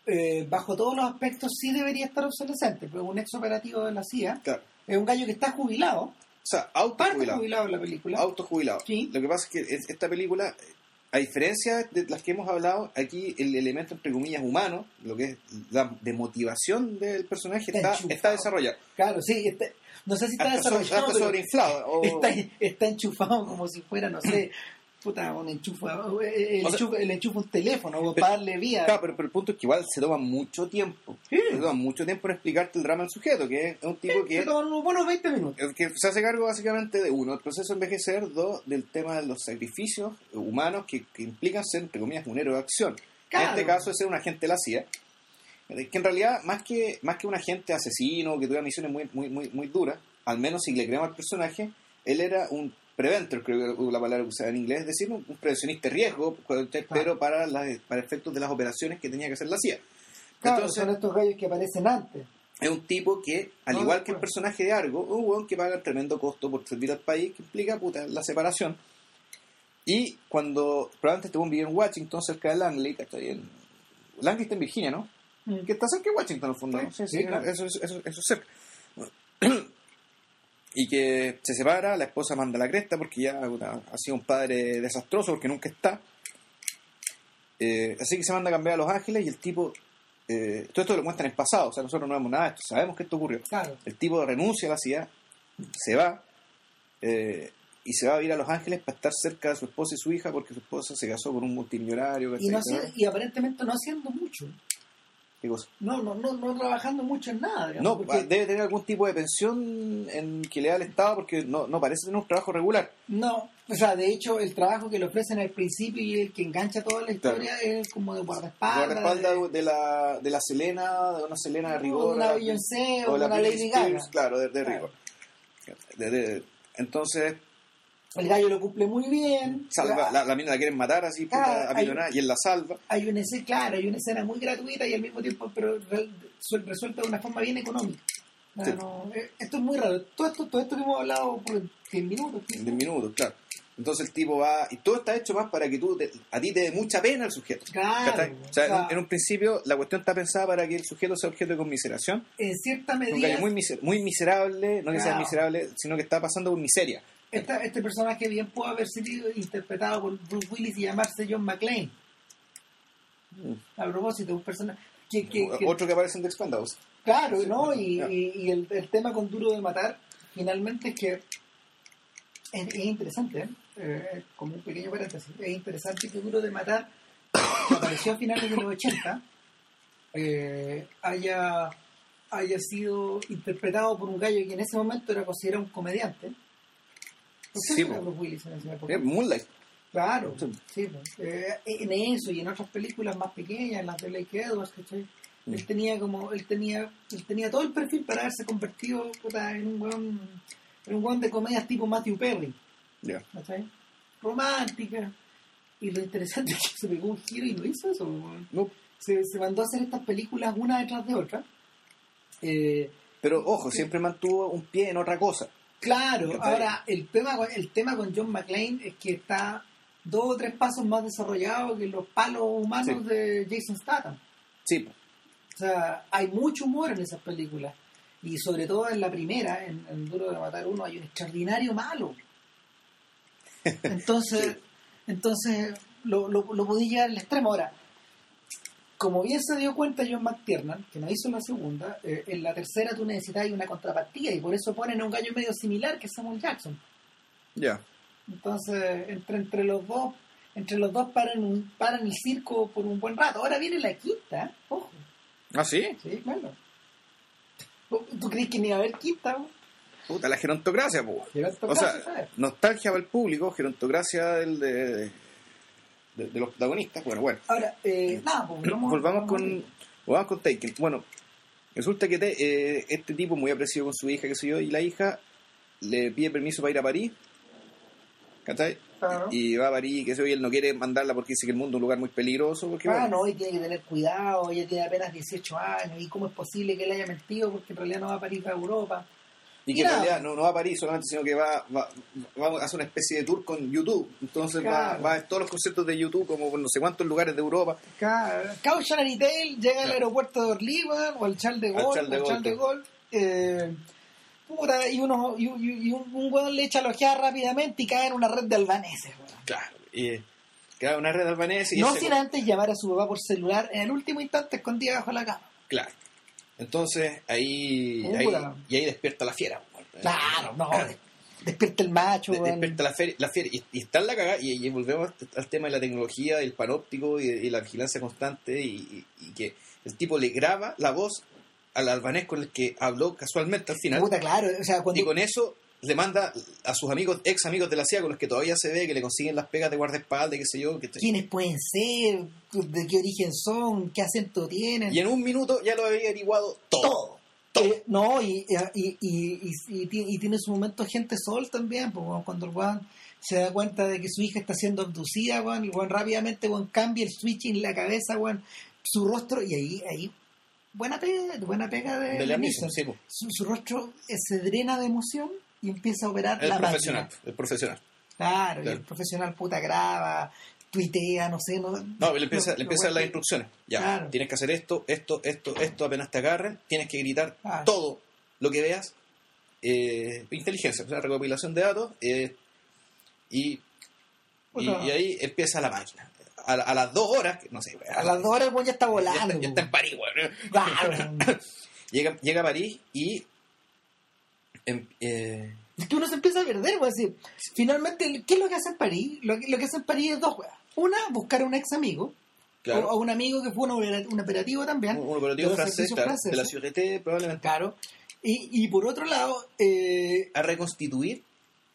eh, bajo todos los aspectos, sí debería estar obsolescente, pero es un ex operativo de la CIA. Claro. Es un gallo que está jubilado, sea, parte autojubilado. jubilado la película. Autojubilado. Sí. Lo que pasa es que es- esta película, a diferencia de las que hemos hablado, aquí el elemento, entre comillas, humano, lo que es la de motivación del personaje, Está está, está desarrollado. Claro, sí, está- no sé si está desarrollado, pero sobreinflado. o- está, está enchufado como si fuera, no sé, puta, un enchufa, el, O sea- enchufa, el enchufa un teléfono Pero- para darle vía. Claro, pero, pero el punto es que igual se toma mucho tiempo. Sí. Se toma mucho tiempo en explicarte el drama del sujeto, que es un tipo que, Se toman unos buenos 20 minutos. que se hace cargo básicamente de uno, el proceso de envejecer, dos, del tema de los sacrificios humanos que, que implican ser, entre comillas, un héroe de acción. Claro. En este caso es ser un agente de la CIA, que en realidad, más que, más que un agente asesino que tuviera misiones muy, muy, muy, muy duras, al menos si le creemos al personaje, él era un preventor, creo que la palabra que usaba en inglés, es decir, un, un prevencionista de riesgo, pero para, las- para efectos de las operaciones que tenía que hacer la CIA. Claro, Entonces, son estos gallos que aparecen antes. es un tipo que, al No, igual que el personaje de Argo, un weón que paga tremendo costo por servir al país, que implica puta, la separación. Y cuando probablemente este weón vivía en Washington, cerca de Langley, ¿cachai? En- Langley está en Virginia, ¿no? Que está cerca de Washington, el fondo, ¿no? Sí, sí, claro. eso, es- eso, eso es cerca. y que se separa, la esposa manda la cresta porque ya ha sido un padre desastroso porque nunca está. Eh, así que se manda a cambiar a Los Ángeles y el tipo, eh, todo esto lo muestran en pasado, o sea, nosotros no vemos nada de esto, sabemos que esto ocurrió. Claro. El tipo renuncia a la CIA, se va eh, y se va a ir a Los Ángeles para estar cerca de su esposa y su hija porque su esposa se casó con un multimillonario. Y, no ¿cachai? hace- y aparentemente no haciendo mucho. No, no, no, no trabajando mucho en nada. digamos, No, porque- debe tener algún tipo de pensión en que le da el Estado porque no, no parece tener un trabajo regular. no, O sea, de hecho, el trabajo que le ofrecen al principio y el que engancha toda la historia es como de guardaespaldas. Guardaespaldas de, la, de la Selena, de una Selena de rigor. Una la- Beyoncé o, o de la una Lady Gaga. Claro, de, de Claro. rigor. De- de- entonces, El gallo lo cumple muy bien. salva, la, la mina la quieren matar así, puta, Claro, a millonada, y él la salva. Hay una escena, claro, hay una escena muy gratuita y al mismo tiempo pero re- suel- resuelta de una forma bien económica. Sí. no, eh, esto es muy raro. Todo esto, todo esto que hemos hablado por 10 minutos. 15 De minutos, claro. Entonces el tipo va, y todo está hecho más para que tú, te- a ti te dé mucha pena el sujeto. Claro, en, en un principio la cuestión está pensada para que el sujeto sea objeto de conmiseración. En cierta medida, gallo muy, miser- muy miserable, no que sea miserable, sino que está pasando por miseria. Esta- este personaje bien pudo haber sido interpretado por Bruce Willis y llamarse John McClane. A propósito, un personaje que, que- que- Otro que aparece en The Expendables. Claro, ¿no? Y, Ya. y- y el, el tema con Duro de Matar, finalmente es que es, es interesante, ¿eh? Eh, como un pequeño paréntesis, es interesante que Duro de Matar, que apareció a finales de los 80, eh, haya, haya sido interpretado por un gallo que en ese momento era considerado un comediante. ¿Por qué Sí, era. Bruce Willis en esa época? Moonlight. Claro, Sí. sí, pues. Eh, en eso y en otras películas más pequeñas, en las de Lake Edwards, ¿cachai? Mm. Él tenía como, él tenía, él tenía todo el perfil para haberse convertido puta, en un weón, en un weón de comedias tipo Matthew Perry. ¿cachai? Romántica. Y lo interesante es que se pegó un giro y no hizo eso, weón. No, Se, se mandó a hacer estas películas una detrás de otra. Eh, pero ojo, siempre mantuvo un pie en otra cosa. Claro, ahora el tema, con- el tema con John McClane es que está dos o tres pasos más desarrollado que los palos humanos Sí. de Jason Statham. Sí. O sea, hay mucho humor en esas películas. Y sobre todo en la primera, en, en Duro de Matar Uno, hay un extraordinario malo. Entonces, entonces lo, lo, lo podía llevar al extremo. Ahora, como bien se dio cuenta John McTiernan, que no hizo la segunda, eh, en la tercera tú necesitas una contrapartida y por eso ponen a un gallo medio similar que es Samuel Jackson. ya. Entonces, entre, entre los dos, entre los dos paran, un- paran el circo por un buen rato. Ahora viene la quinta, ojo. ¿Ah, sí? Sí, claro. ¿Tú tú crees que ni iba a haber quinta? güey? Puta, la gerontocracia, a O sea, nostalgia para el público, gerontocracia del, de, de, los protagonistas. Bueno, bueno. Ahora, eh, nada, pues volvamos, volvamos con volvamos con Taken. Bueno, resulta que te- eh, este tipo muy apreciado con su hija, que sé yo, y la hija le pide permiso para ir a París. ¿Cachai? Claro. Y va a París, que sé yo, y él no quiere mandarla porque dice que el mundo es un lugar muy peligroso. Porque, Ah, bueno, no, y tiene que tener cuidado, ella tiene apenas 18 años, y cómo es posible que él haya mentido porque en realidad no va a París, va a Europa. Y que en Mira. realidad no, no va a París solamente, sino que va, va, va a hacer una especie de tour con YouTube. Entonces va, Claro. va a todos los conciertos de YouTube, como por no sé cuántos lugares de Europa. Cautionary Tale llega al Claro. aeropuerto de Orly, o al Charles de Gaulle, de al Charles de Gaulle, eh, puta, y, uno, y, y- y un, un weón le echa la ojeada rápidamente y cae en una red de albaneses, weón. Claro. Y claro, una red albanesa y No sin antes llamar a su papá por celular en el último instante escondida bajo la cama. Claro. Entonces ahí, y ahí despierta la fiera. Claro, no. Despierta el macho, De- despierta la, feria- la fiera y, y está en la cagada y, y volvemos al tema de la tecnología, del panóptico y, y la vigilancia constante y que el tipo le graba la voz al albanés con el que habló casualmente al final Puta, claro. O sea, cuando, y con eso le manda a sus amigos, ex amigos de la CIA con los que todavía se ve que le consiguen las pegas de guardaespaldas, qué sé yo, que quiénes pueden ser, de qué origen son, qué acento tienen. y en un minuto ya lo había averiguado todo. todo. Eh, no, y, y, y, y, tiene- su momento gente sol también, weón, cuando el weón se da cuenta de que su hija está siendo abducida, weón, y weón rápidamente weón, cambia el switch en la cabeza, weón, su rostro, y ahí, ahí buena pega, buena pega de, De la misma, sí, su rostro eh, se drena de emoción y empieza a operar el la profesional, máquina. el profesional. Claro, y Claro. el profesional puta graba, tuitea, no sé. No, No, le empieza, lo- le lo empieza las instrucciones. Ya, Claro. tienes que hacer esto, esto, esto, esto, apenas te agarren, tienes que gritar Claro. todo lo que veas. Eh, inteligencia, o sea, recopilación de datos. eh, y, y, y ahí empieza la máquina. A, a las dos horas, no sé, A las dos horas el ya está ya volando. está, ya está en París. Llega, llega a París y. em- eh, Es que uno se empieza a perder, pues así. Finalmente, ¿qué es lo que hace en París? Lo que, lo que hace en París es dos weas. Una, buscar a un ex amigo. claro, O, un amigo que fue un, un operativo también. un, un operativo francés, claro, de la Sûreté, probablemente. Claro. Y, y por otro lado, eh, A reconstituir,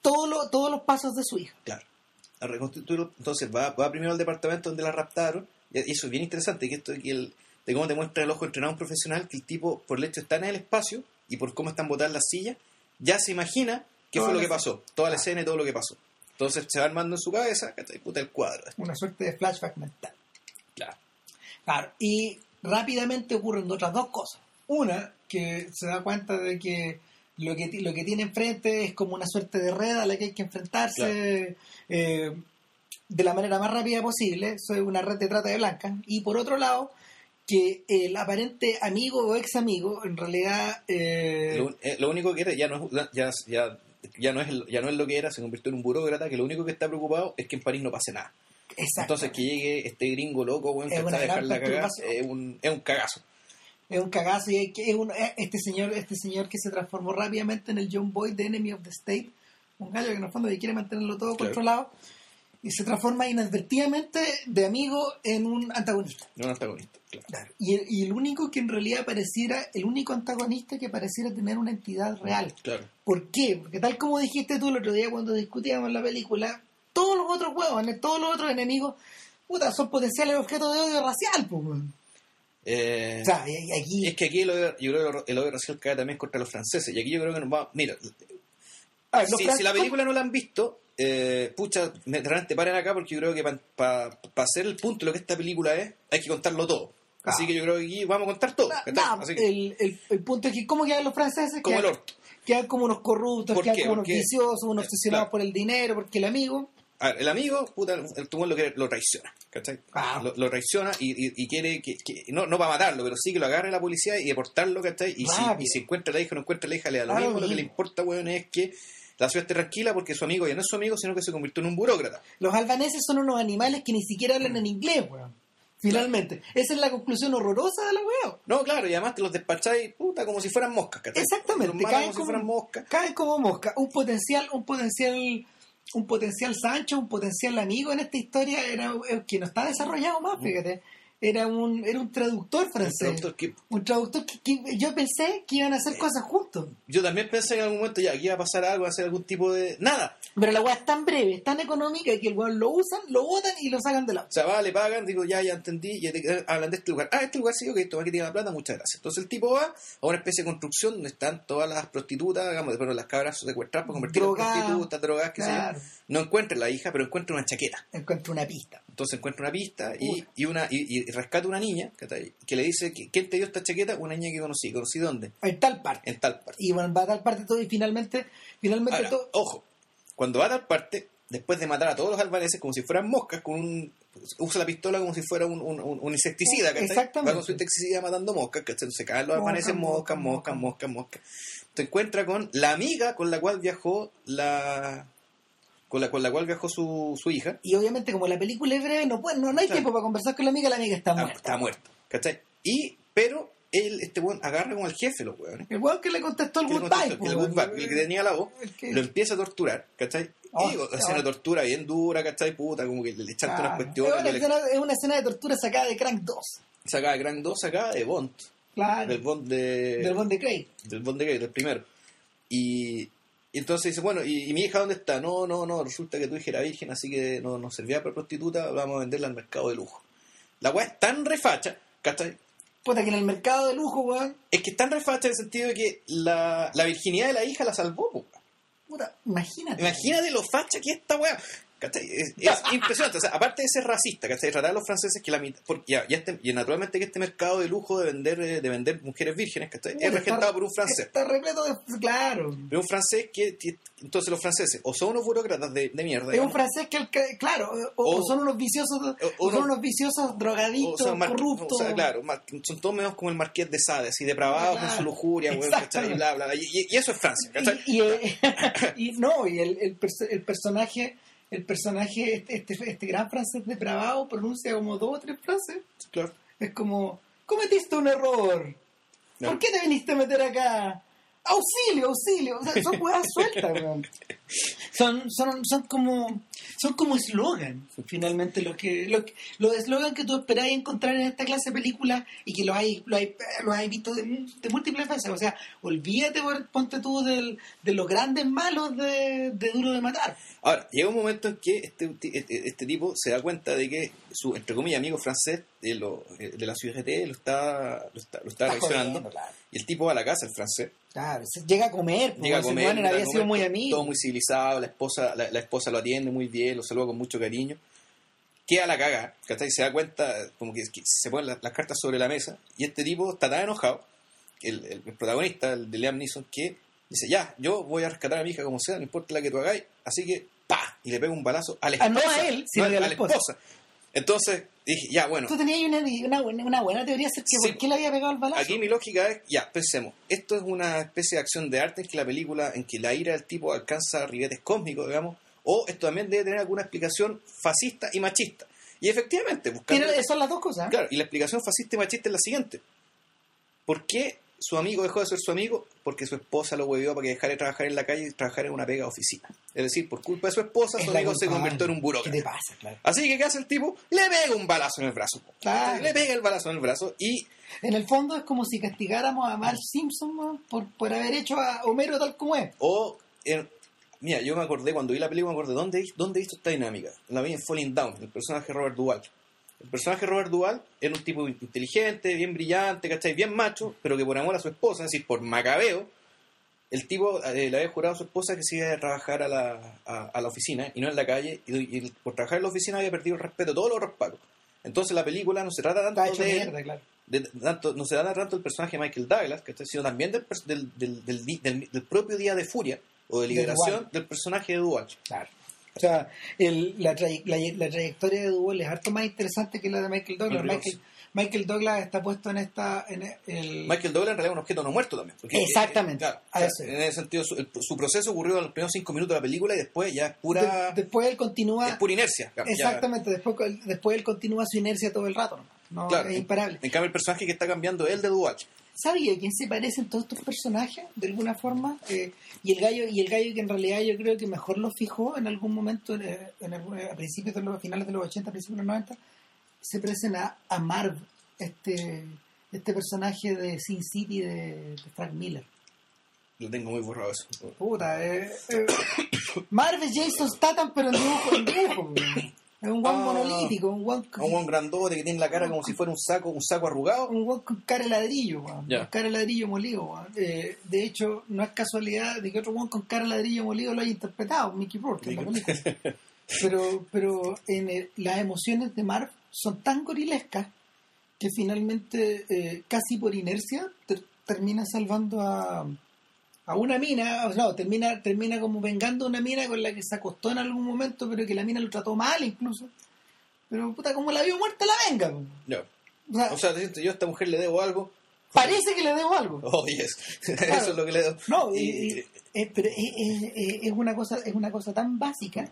todo lo- todos los pasos de su hija. claro. a reconstituirlo. Entonces va, va primero al departamento donde la raptaron. Y eso es bien interesante, que esto que el, de cómo te muestra el ojo entrenado un profesional, que el tipo, por el hecho estar en el espacio y por cómo están botadas las sillas, ya se imagina qué Toda fue lo que pasó, toda la escena y todo lo que pasó. Entonces se va armando en su cabeza, ¿cachai? Puta el cuadro. Una suerte de flashback mental. Claro. Claro, y rápidamente ocurren otras dos cosas. Una, que se da cuenta de que lo que, lo que tiene enfrente es como una suerte de red a la que hay que enfrentarse eh, de la manera más rápida posible. Eso es una red de trata de blancas. Y por otro lado, que el aparente amigo o ex amigo, en realidad... eh, Lo, eh, lo único que era, ya no, es, ya, ya, ya, no es, ya no es lo que era, se convirtió en un burócrata, que lo único que está preocupado es que en París no pase nada. exacto. Entonces que llegue este gringo loco, weón, que Es está a dejar la cagada, es un, es un cagazo. es un cagazo y es un- este señor este señor que se transformó rápidamente en el John Boyd de Enemy of the State un gallo que en el fondo quiere mantenerlo todo Claro. controlado y se transforma inadvertidamente de amigo en un antagonista No un antagonista, claro. Claro. y, el, y el único que en realidad pareciera el único antagonista que pareciera tener una entidad real Claro. ¿por qué? porque tal como dijiste tú el otro día cuando discutíamos la película todos los otros huevos todos los otros enemigos puta, son potenciales objetos de odio racial pues. Eh, o sea y- aquí es que aquí el odio, yo creo que el odio racial cae también contra los franceses. Y aquí yo creo que nos va. Mira, si la película no la han visto, eh, pucha, me realmente paren acá porque yo creo que para hacer el punto de lo que esta película es, hay que contarlo todo. Así Ah. que yo creo que aquí vamos a contar todo. Na- ¿cachai? nah, Así que, el, el, el punto es que, ¿cómo quedan los franceses? como el quedan, orto. quedan como unos corruptos, ¿Por quedan qué? como unos viciosos, unos eh, obsesionados claro. por el dinero, porque el amigo. A ver, el amigo, puta, el tumor lo, quiere- lo traiciona, ¿cachai? Ah. Lo, lo traiciona y, y- y quiere que, que- no, no para matarlo, pero sí que lo agarre la policía y deportarlo, ¿cachai? Y si, y si encuentra a la hija o no encuentra a la hija, le da lo mismo. Lo que le importa, weón, es que la ciudad esté tranquila porque su amigo ya no es su amigo, sino que se convirtió en un burócrata. Los albaneses son unos animales que ni siquiera hablan en inglés, weón. Finalmente. Esa es la conclusión horrorosa de la weón. No, claro, y además te los despacháis, puta, como si fueran moscas, ¿cachai? Exactamente. Caen como si fueran moscas. caen como mosca. Un potencial, un potencial, un potencial Sancho, un potencial amigo en esta historia era eh, que no está desarrollado más, fíjate. Era un, era un traductor francés. traductor que- Un traductor que, que yo pensé que iban a hacer cosas juntos. yo también pensé en algún momento, ya, aquí iba a pasar algo, a hacer algún tipo de... Nada. Pero la weá es tan breve, es tan económica que el weón lo usan, lo botan y lo sacan de la. O sea, va, le pagan, digo, ya, ya entendí, ya te- hablan de este lugar. Ah, este lugar sí, ok, toma que tiene la plata, muchas gracias. Entonces el tipo va a una especie de construcción donde están todas las prostitutas, digamos, bueno, las cabras secuestradas para convertirlas en prostitutas, drogadas, qué sé yo. Claro. No encuentra la hija, pero encuentra una chaqueta. Encuentro una pista. Entonces encuentra una pista y, y una y, y rescata una niña que le dice, que, ¿quién te dio esta chaqueta? Una niña que conocí. ¿Conocí dónde? En tal parte. En tal parte. Y bueno, va a tal parte todo y finalmente, finalmente Ahora, todo. ojo, cuando va a tal parte, después de matar a todos los albaneses como si fueran moscas, con un usa la pistola como si fuera un, un- insecticida, ¿cachai? Exactamente. Va con su insecticida matando moscas, ¿cachai? Se caen los albaneses, moscas, moscas, moscas, moscas, moscas. Se encuentra con la amiga con la cual viajó la... con la, con la cual viajó su, su hija. Y obviamente, como la película es breve, no, puede, no, no hay Claro. tiempo para conversar con la amiga, la amiga está muerta. está muerta, ¿cachai? Y, pero, él, este weón, agarra como al jefe, los weones. El weón que le contestó el goodbye. el weón. goodbye, el que tenía la voz, El que- lo empieza a torturar, ¿cachai? Oh, y digo, oh. hace una tortura bien dura, ¿cachai? Puta, como que le echan Claro. cuestiones, Es una, le- escena, es una escena de tortura sacada de Crank 2. sacaba Gran 2 acá de Bond, Claro. del Bond de... Del Bond de Craig. del Bond de Grey, del primero. Y, y entonces dice, bueno, ¿y, y mi hija dónde está? No, no, no, resulta que tu hija era virgen, así que no nos servía para prostituta, vamos a venderla al mercado de lujo. La weá es tan refacha, ¿cachai? Puta, que en el mercado de lujo, weón. Es que es tan refacha en el sentido de que la, la virginidad de la hija la salvó, weón. Puta, imagínate. Imagínate lo facha que es esta weá. ¿Cachai? Es, es impresionante. O sea, aparte de ser racista, ¿cachai? Tratar a los franceses que la mitad. porque ya, ya este- y naturalmente que este mercado de lujo de vender, eh, de vender mujeres vírgenes, ¿cachai? Es regentado por un francés. Está repleto de. Claro. Pero un francés que. Entonces los franceses o son unos burócratas de, de mierda. Es un francés que, el claro, o, o O- son unos viciosos, o, o son no- unos viciosos o drogadictos, son mar- corruptos. o sea, claro, mar- son todos menos como el marqués de Sade, así depravados con Claro. su lujuria, weón, ¿cachai? Exactamente. Y, bla, bla, bla. Y, eso es Francia, ¿cachai? Y, y, eh, y no, y el, el, el personaje, el personaje, este, este, este gran francés depravado pronuncia como dos o tres frases. Claro. Es como, cometiste un error. No. ¿Por qué te viniste a meter acá? Auxilio, auxilio. O sea, son huevas sueltas, weón. Son, son, son como. Son como eslogan, finalmente, los que, los, los eslogan que tú esperás encontrar en esta clase de películas y que los hay, los hay, los hay visto de, de múltiples veces. O sea, olvídate, ponte tú, del, de los grandes malos de, de Duro de Matar. Ahora, llega un momento en que este, este, este tipo se da cuenta de que su, entre comillas, amigo francés de, lo, de la CGT lo está, lo está, lo está, reaccionando. jodiendo, claro. Y el tipo va a la casa, el francés, Claro, llega a comer, llega a comer, había comer, sido muy amigo. todo muy civilizado, la esposa, la, la esposa lo atiende muy bien, lo saluda con mucho cariño. Queda la caga, ¿cachai? Se da cuenta, como que, que se ponen las, las cartas sobre la mesa, y este tipo está tan enojado, el, el- el protagonista, el de Liam Neeson, que dice, ya, yo voy a rescatar a mi hija como sea, no importa la que tú hagáis, así que, pa, y le pega un balazo a la Ah, esposa. no a él, sino no, a la a la esposa. Entonces, dije, ya, bueno, Tú tenías una, una, buena- una buena teoría acerca de Sí. por qué le había pegado el balazo. Aquí mi lógica es, ya, pensemos, esto es una especie de acción de arte en que la película, en que la ira del tipo alcanza ribetes cósmicos, digamos, o esto también debe tener alguna explicación fascista y machista. Y efectivamente, buscando... Pero son las dos cosas. Claro, y la explicación fascista y machista es la siguiente. ¿Por qué su amigo dejó de ser su amigo? Porque su esposa lo huevió para que dejara de trabajar en la calle y trabajar en una pega de oficina. Es decir, por culpa de su esposa, Es su amigo se convirtió en un ¿Qué burócrata. te pasa, claro? Así que, ¿qué hace el tipo? Le pega un balazo en el brazo. Claro. Le pega el balazo en el brazo y En el fondo es como si castigáramos a Marge Simpson ¿no? por, por haber hecho a Homero tal como es. O, en- mira, yo me acordé, cuando vi la película, me acordé, ¿dónde, ¿dónde he visto esta dinámica? La vi en Falling Down, el personaje Robert Duvall. El personaje de Robert Duvall era un tipo inteligente, bien brillante, ¿cachai? Bien macho, pero que por amor a su esposa, es decir, por macabeo, el tipo eh, le había jurado a su esposa que se iba a trabajar a la, a, a la oficina y no en la calle, y, y por trabajar en la oficina había perdido el respeto de todos los respaldos. Entonces la película no se trata tanto de él, mierda, claro. de- tanto, no se da tanto el personaje de Michael Douglas, que está, sino también del, del, del, del, del- del propio día de furia o de liberación Duval. del personaje de Duval. Claro. O sea, el- la, tray- la, la trayectoria de Duval es harto más interesante que la de Michael Douglas. Michael, Michael Douglas está puesto en esta... En el, Michael Douglas en realidad es un objeto no muerto también. Exactamente. eh, claro, A o sea, eso. en ese sentido, su, el- su proceso ocurrió en los primeros cinco minutos de la película y después ya es pura, de- después él continúa... es pura inercia. claro, ya- Exactamente, después, después él continúa su inercia todo el rato. No, no claro, es en- imparable. En cambio, el personaje que está cambiando es el de Duval. ¿Sabía a quién se parecen todos estos personajes de alguna forma? Eh, y el gallo y el gallo que en realidad yo creo que mejor lo fijó en algún momento, en, en el- a principios de los finales de los 80, principios de los 90, se parecen a, a Marv, este, este personaje de Sin City de, de Frank Miller. Lo tengo muy borrado eso. Puta, eh, eh, Marv es Jason Statham, pero en dibujo, en dibujo. Es un guan Ah, monolítico, un guan, Un buen grandote que tiene la cara como si fuera un saco, un saco arrugado. un guan con cara de ladrillo. Con cara de ladrillo molido. Eh, de hecho, no es casualidad de que otro guan con cara de ladrillo molido lo haya interpretado, Mickey Rourke, en la película. Pero, pero en el- las emociones de Marv son tan gorilescas que finalmente, eh, casi por inercia, ter- termina salvando a, a una mina, o no, termina, termina como vengando a una mina con la que se acostó en algún momento, pero que la mina lo trató mal incluso. Pero puta, como la vio muerta, la venga. po. Ya. O sea, O sea, sientes, yo a esta mujer le debo algo. parece que le debo algo. Oh, yes. Eso es lo que le debo. No, Y- y- y- eh, pero es, es- es- es una cosa, es una cosa tan básica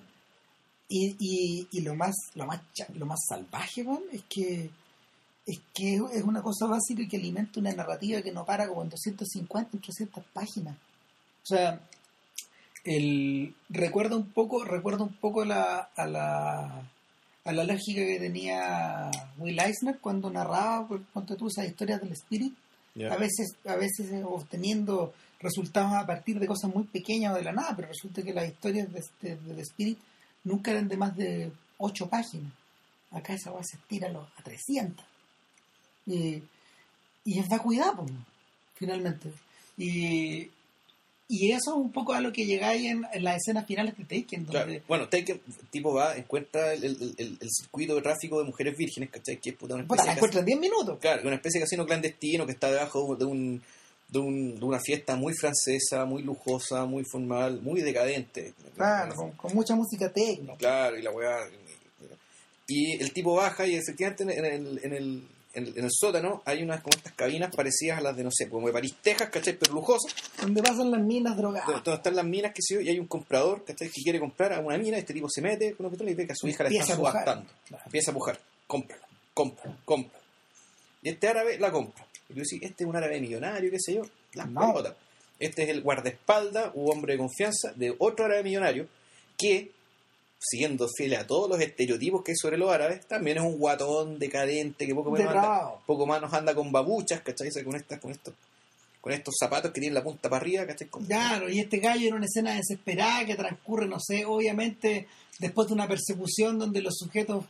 y, y, y lo más, lo más lo más salvaje, es que es que es una cosa básica y que alimenta una narrativa que no para como en 250, en 300 páginas. O sea, el recuerda un poco, recuerda un poco la, a la a la lógica que tenía Will Eisner cuando narraba, por ponte tú, esas historias del Spirit, Ya. a veces a veces eh, obteniendo resultados a partir de cosas muy pequeñas o de la nada, pero resulta que las historias de, de, de The Spirit nunca eran de más de ocho páginas. Acá esa va se estira a los- a 300. Y, y es vacuidad, pues, finalmente. Y, y eso es un poco a lo que llegáis en, en las escenas finales de Taken, donde Claro. Bueno, Taken, tipo va, encuentra el, el- el- el circuito de tráfico de mujeres vírgenes, ¿cachai? Que es puta una especie de encuentran en 10 minutos. Claro, una especie de casino clandestino que está debajo de un, de, un- de una fiesta muy francesa, muy lujosa, muy formal, muy decadente. Claro, con, con mucha música técnica. Claro, y la weá. Y el tipo baja y efectivamente en el, en el, en el, en el- sótano hay unas como estas cabinas parecidas a las de, no sé, como de París, Texas, ¿cachai? Pero lujosas, Donde pasan las minas drogadas. donde, donde están las minas, que sé y hay un comprador, ¿cachai? Que quiere comprar a una mina, este tipo se mete con una pistola y ve que a su hija a pujar. subastando. Claro. Empieza a pujar, cómprala, cómprala, cómprala. Y este árabe la compra. Y tú decís, este es un árabe millonario, qué sé yo, las No. pelotas. Este es el guardaespaldas u hombre de confianza de otro árabe millonario que siguiendo fiel a todos los estereotipos que hay sobre los árabes, también es un guatón decadente que poco menos anda, poco más anda con babuchas, ¿cachai? Con estas, con estos, con estos zapatos que tienen la punta para arriba, ¿cachai? Con- Claro, y este gallo en una escena desesperada que transcurre, no sé, obviamente después de una persecución donde los sujetos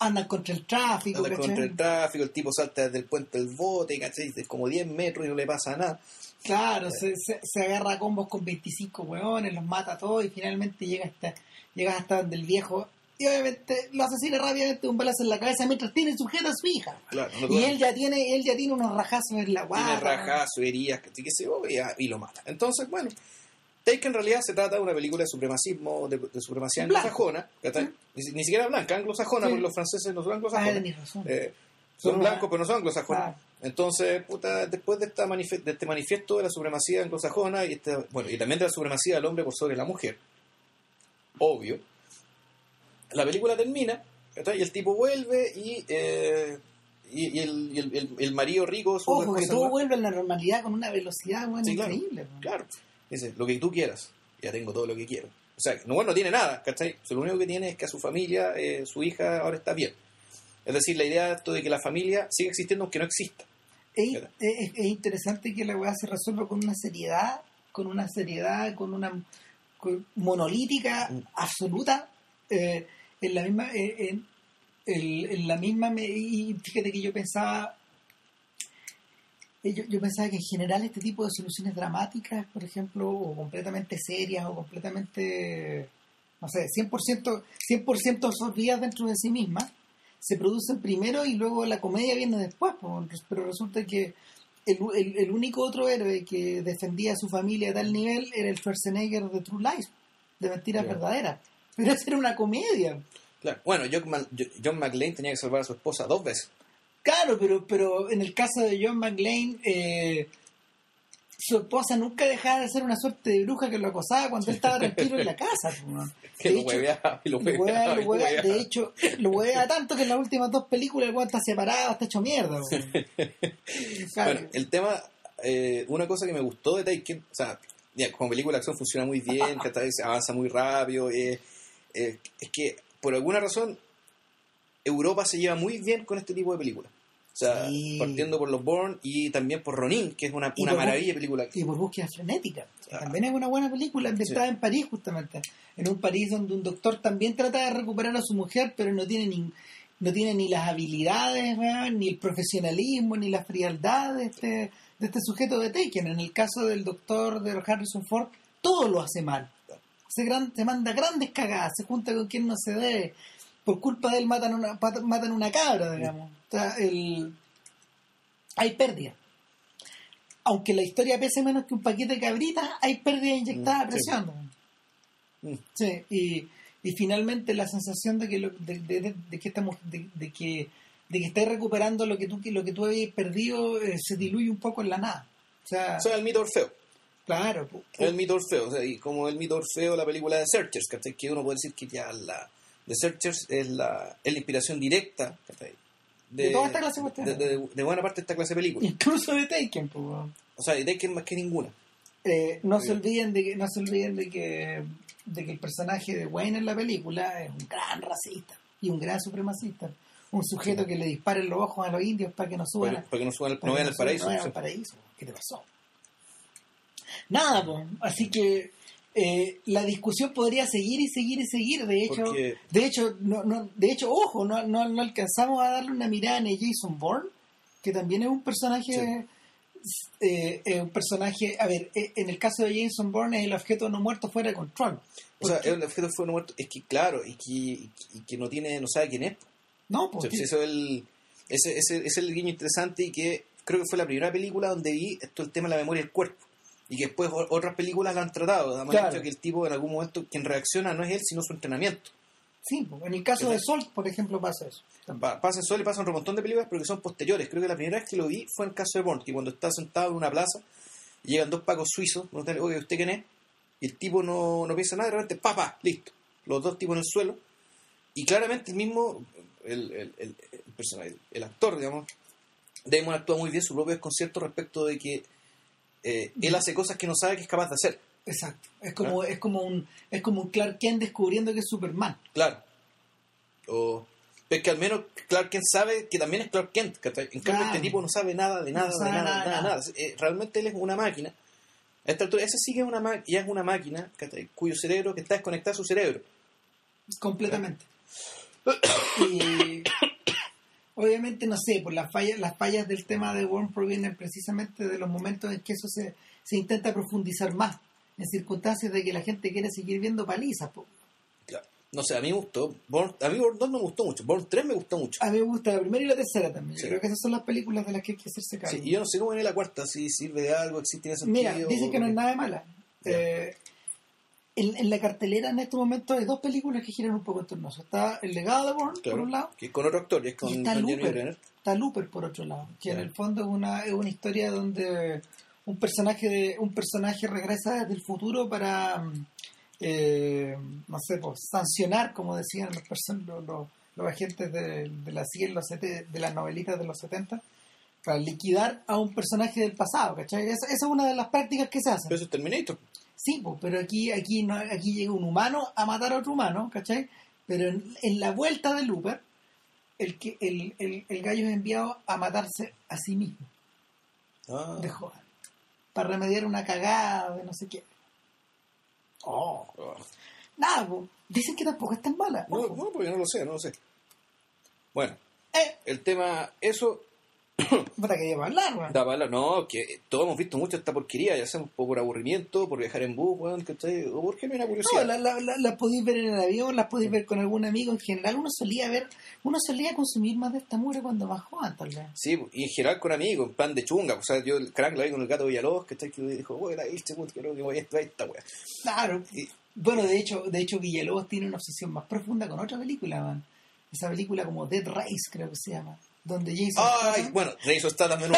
andan contra el tráfico, anda ¿cachai? contra el tráfico, el tipo salta desde el puente del bote, ¿cachai? Como 10 metros y no le pasa nada. Claro, se, se, se agarra a combos con 25 hueones, los mata a todos y finalmente llega hasta, llega hasta donde el viejo y obviamente lo asesina rápidamente un balazo en la cabeza mientras tiene sujeta a su hija. Claro, no Y él ya tiene, él ya tiene unos rajazos en la tiene guata. rajas, heridas. Que se y lo mata. Entonces, bueno, Take en realidad se trata de una película de supremacismo, de, de supremacía Blanco. anglosajona. Ni, si- ni siquiera blanca, anglosajona, Sí. porque los franceses no son Ah, anglosajones. razón. Eh, son blancos, pero no son anglosajones. Ah. Entonces, puta, después de, esta de este manifiesto de la supremacía anglosajona y, este, bueno, y también de la supremacía del hombre por sobre la mujer, obvio, la película termina y el tipo vuelve y, eh, y, y el, y el- el- el marido rico... Ojo, que todo vuelve a la normalidad con una velocidad bueno, Sí, claro. increíble. Claro. Dice, lo que tú quieras, ya tengo todo lo que quiero. O sea, no, bueno, no tiene nada, ¿cachai? O sea, lo único que tiene es que a su familia, eh, su hija ahora está bien. Es decir, la idea de esto de que la familia siga existiendo aunque no exista. Es, Claro. es- es interesante que la weá se resuelva con una seriedad, con una seriedad, con una con- monolítica Mm. absoluta, eh, en la misma, eh, en, la misma, me- y fíjate que yo pensaba, yo, yo pensaba que en general este tipo de soluciones dramáticas, por ejemplo, o completamente serias, o completamente, no sé, 100%, 100% absorbidas dentro de sí mismas, se producen primero y luego la comedia viene después, pero resulta que el, el- el único otro héroe que defendía a su familia a tal nivel era el Schwarzenegger de True Lies, de Mentiras Claro. Verdaderas. Pero esa era una comedia. Claro. Bueno, John, John McClane tenía que salvar a su esposa dos veces. Claro, pero, pero en el caso de John McLean, eh, su esposa nunca dejaba de ser una suerte de bruja que lo acosaba cuando él estaba tranquilo en la casa. Que lo y lo huevea- lo huevea- de hecho, lo huevea tanto que en las últimas dos películas el está separado, está hecho mierda. Claro. Bueno, el tema, eh, una cosa que me gustó de Taken, o sea, ya, como película de acción funciona muy bien, que hasta veces avanza muy rápido, eh, eh, es que por alguna razón Europa se lleva muy bien con este tipo de películas. O sea, Sí. partiendo por los Bourne y también por Ronin, que es una, una maravilla de película. y por búsqueda frenética. que Ah. También es una buena película ambientada en París, justamente. En un París donde un doctor también trata de recuperar a su mujer, pero no tiene ni, no tiene ni las habilidades, ni el profesionalismo, ni la frialdad de este, de este sujeto de Taken. En el caso del doctor de Harrison Ford, todo lo hace mal. Se, gran- se manda grandes cagadas, se junta con quien no se debe. Por culpa de él matan una, matan una cabra, digamos. O sea, el, hay pérdida aunque la historia pese menos que un paquete de cabritas, hay pérdida inyectada a Mm, sí. presión. Mm. Sí, y, y finalmente la sensación de que lo- de, de- de- de que estamos de, que de que estás recuperando lo que tú lo que tú habías perdido eh, se diluye un poco en la nada. O sea, O sea, el mito Orfeo. claro, pu- pu- El mito Orfeo. O sea, y como el mito Orfeo, la película de Searchers, ¿cachai? Que uno puede decir que ya la de Searchers es la, es la inspiración directa, ¿cachai? De toda esta clase de de, de- de buena parte de esta clase de películas. incluso de Taken, pu, weón. O sea, y Taken más que ninguna. Eh, no se Bien. olviden de que no se olviden de que de que el personaje de Wayne en la película es un gran racista y un gran supremacista un sujeto que le dispara en los ojos a los indios para que no suban Para, para que no suban no que vean el suban- paraíso. no vean sí. el paraíso ¿qué te pasó? nada pues así que eh, la discusión podría seguir y seguir y seguir de hecho Porque- de hecho no, no de hecho ojo no, no, no alcanzamos a darle una mirada a Jason Bourne que también es un personaje eh, un personaje, a ver, eh, en el caso de Jason Bourne es el objeto no muerto fuera de control. O sea, el objeto fue no muerto. Es que, claro, y que, y que no tiene, no sabe quién es. no, O pues, sea, eso es el, ese, ese, ese es el guiño interesante y que creo que fue la primera película donde vi esto el tema de la memoria del cuerpo. Y que después otras películas la han tratado. Además, Claro. hecho que el tipo en algún momento quien reacciona no es él, sino su entrenamiento. sí, en el caso de Salt, por ejemplo, pasa eso. Pa- Pasa eso, le pasa un montón de películas, pero que son posteriores. Creo que la primera vez que lo vi fue en el caso de Bond, que cuando está sentado en una plaza, y llegan dos pacos suizos, preguntan, oye, ¿usted quién es? Y el tipo no, no piensa nada, de repente, papá, listo. Los dos tipos en el suelo. Y claramente el mismo, el, el, el, el personaje, el actor, digamos, Damon actúa muy bien su propio desconcierto respecto de que eh, él hace cosas que no sabe que es capaz de hacer. Exacto. Es como, es como un, es como un Clark Kent descubriendo que es Superman. Claro. O es que al menos Clark Kent sabe que también es Clark Kent. ¿cachai? En cambio, Claro. este tipo no sabe nada de nada, No de nada, nada, nada, nada. nada. Eh, realmente él es una máquina. A esta altura, ese sí que es una, ma- ya es una máquina cuyo cerebro, que está desconectado a su cerebro. Completamente. Y obviamente, no sé, pues las fallas, las fallas del tema de Worm provienen precisamente de los momentos en que eso se, se intenta profundizar más, en circunstancias de que la gente quiere seguir viendo palizas. po. Claro. No sé, a mí me gustó. Born- a mí Born 2 no me gustó mucho. Born 3 me gustó mucho. A mí me gusta la primera y la tercera también. Sí. Yo creo que esas son las películas de las que hay que hacerse cargo. Sí, y yo no sé cómo viene la cuarta, si sirve de algo, si tiene sentido. Mira, dicen que no es nada de mala. Eh, en, en la cartelera en estos momentos hay dos películas que giran un poco en torno a eso. Está El legado de Bourne, Claro, por un lado, que con otro actor, y es con, y está con Looper. Está Looper, por otro lado, que en el fondo es una, es una historia donde un personaje de un personaje regresa desde el futuro para, eh, no sé, pues, sancionar, como decían los, los, los- los agentes de, de la CIA de las novelitas de los 70, para liquidar a un personaje del pasado, ¿cachai? Esa, esa es una de las prácticas que se hacen. Pero eso es Terminator. Sí, pues, pero aquí, aquí, no, aquí llega un humano a matar a otro humano, ¿cachai? Pero en, en la vuelta de Looper, el, que, el, el, el gallo es enviado a matarse a sí mismo, Ah. de joven, para remediar una cagada de no sé qué. Oh. Nada, pues, dicen que tampoco es tan mala. No, no, porque no lo sé, no lo sé. Bueno, Eh, el tema, eso puta que lleva a hablar, weón. da para. No, que todos hemos visto mucho esta porquería, ya sea por aburrimiento, por viajar en bus, weón, ¿cachai? O porque no hay una No, curiosidad. la, la, la- las podéis ver en el avión, las podéis ver con algún amigo. En general, uno solía ver, uno solía consumir más de esta mugre cuando más joven, tal vez. Sí, y en general con amigos, en plan de chunga. O sea, yo el crack lo vi con el gato Villalobos, que que dijo, weón, la viste, weón, creo que voy a esta, esta weá. Claro. Y- Bueno, de hecho, de hecho Villalobos tiene una obsesión más profunda con otra película, man. Esa película como Dead Race, creo que se llama. Donde Jason Ay, Statham- bueno, Rezo está también.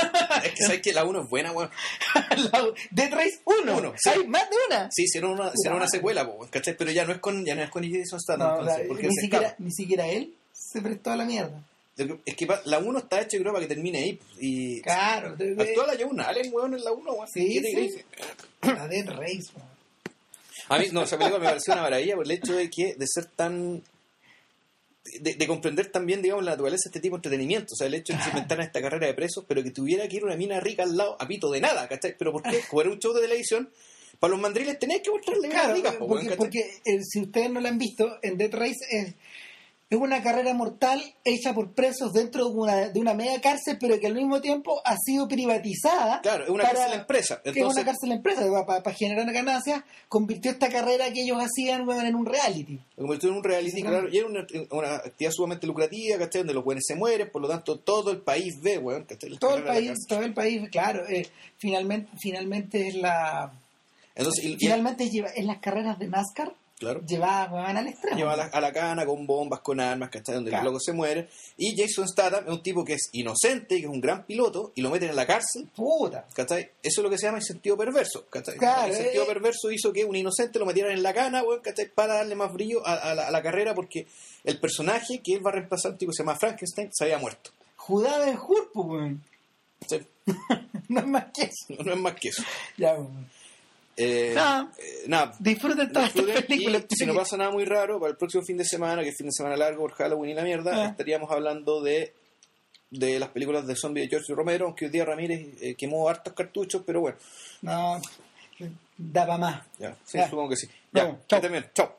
es que sabes que la 1 es buena, weón. La- Dead Race 1. Uno, sí. Hay más de una. Sí, hicieron una, hicieron una secuela, po, ¿cachai? Pero ya no es con, ya no es con Jason Statham, No, entonces, porque ni, siquiera, ni siquiera él se prestó a la mierda. Es que la 1 está hecha, creo, para que termine ahí. Y Claro. de- de- actúa la Joan Allen, weón, en la 1, weón. Sí, sí. La Dead Race, man. A mí, no, esa película me pareció una maravilla por el hecho de que, de ser tan. De, de comprender también, digamos, la naturaleza de este tipo de entretenimiento. O sea, el hecho de que se inventaran esta carrera de presos, pero que tuviera que ir una mina rica al lado, a pito de nada, ¿cachai? Pero ¿por qué? Como era un show de televisión, para los mandriles tenías que mostrarle minas Claro, ricas, po, porque, porque, eh, si ustedes no la han visto, en Dead Race es, es una carrera mortal hecha por presos dentro de una, de una media cárcel, pero que al mismo tiempo ha sido privatizada. Claro, es una para- cárcel empresa. que es Entonces, una cárcel empresa, para, generar ganancias, convirtió esta carrera que ellos hacían weón, en un reality. Lo convirtió en un reality, Sí, claro, y era una, una actividad sumamente lucrativa, ¿cachai? Donde los buenos se mueren, por lo tanto, todo el país ve, weón, ¿cachai? La Todo el país, todo el país, claro, eh, finalmente, finalmente es la, Entonces, y- y- finalmente lleva, es las carreras de NASCAR claro. weón, al extremo. Lleva a la, a la cana con bombas, con armas, ¿cachai? Donde Claro. los locos se mueren. Y Jason Statham es un tipo que es inocente, que es un gran piloto, y lo meten en la cárcel, Puta. ¿cachai? Eso es lo que se llama el sentido perverso, ¿cachai? Claro, el sentido eh, perverso hizo que un inocente lo metieran en la cana, ¿cachai? Para darle más brillo a, a la, a la carrera, porque el personaje que él va a reemplazar, un tipo que se llama Frankenstein, se había muerto. Judá Ben Hur, pues, weón. ¿cachai? No es más que eso. No es más que eso. Ya, weón. Eh, Nada. eh, nada, Disfruten todas estas películas. si no pasa nada muy raro, para el próximo fin de semana, que es fin de semana largo por Halloween y la mierda, Ah. estaríamos hablando de de las películas de zombie de George Romero, aunque hoy día Ramírez eh, quemó hartos cartuchos, pero bueno, No, da para más. ya, sí, Ya. supongo que sí. Ya, bien. Chao.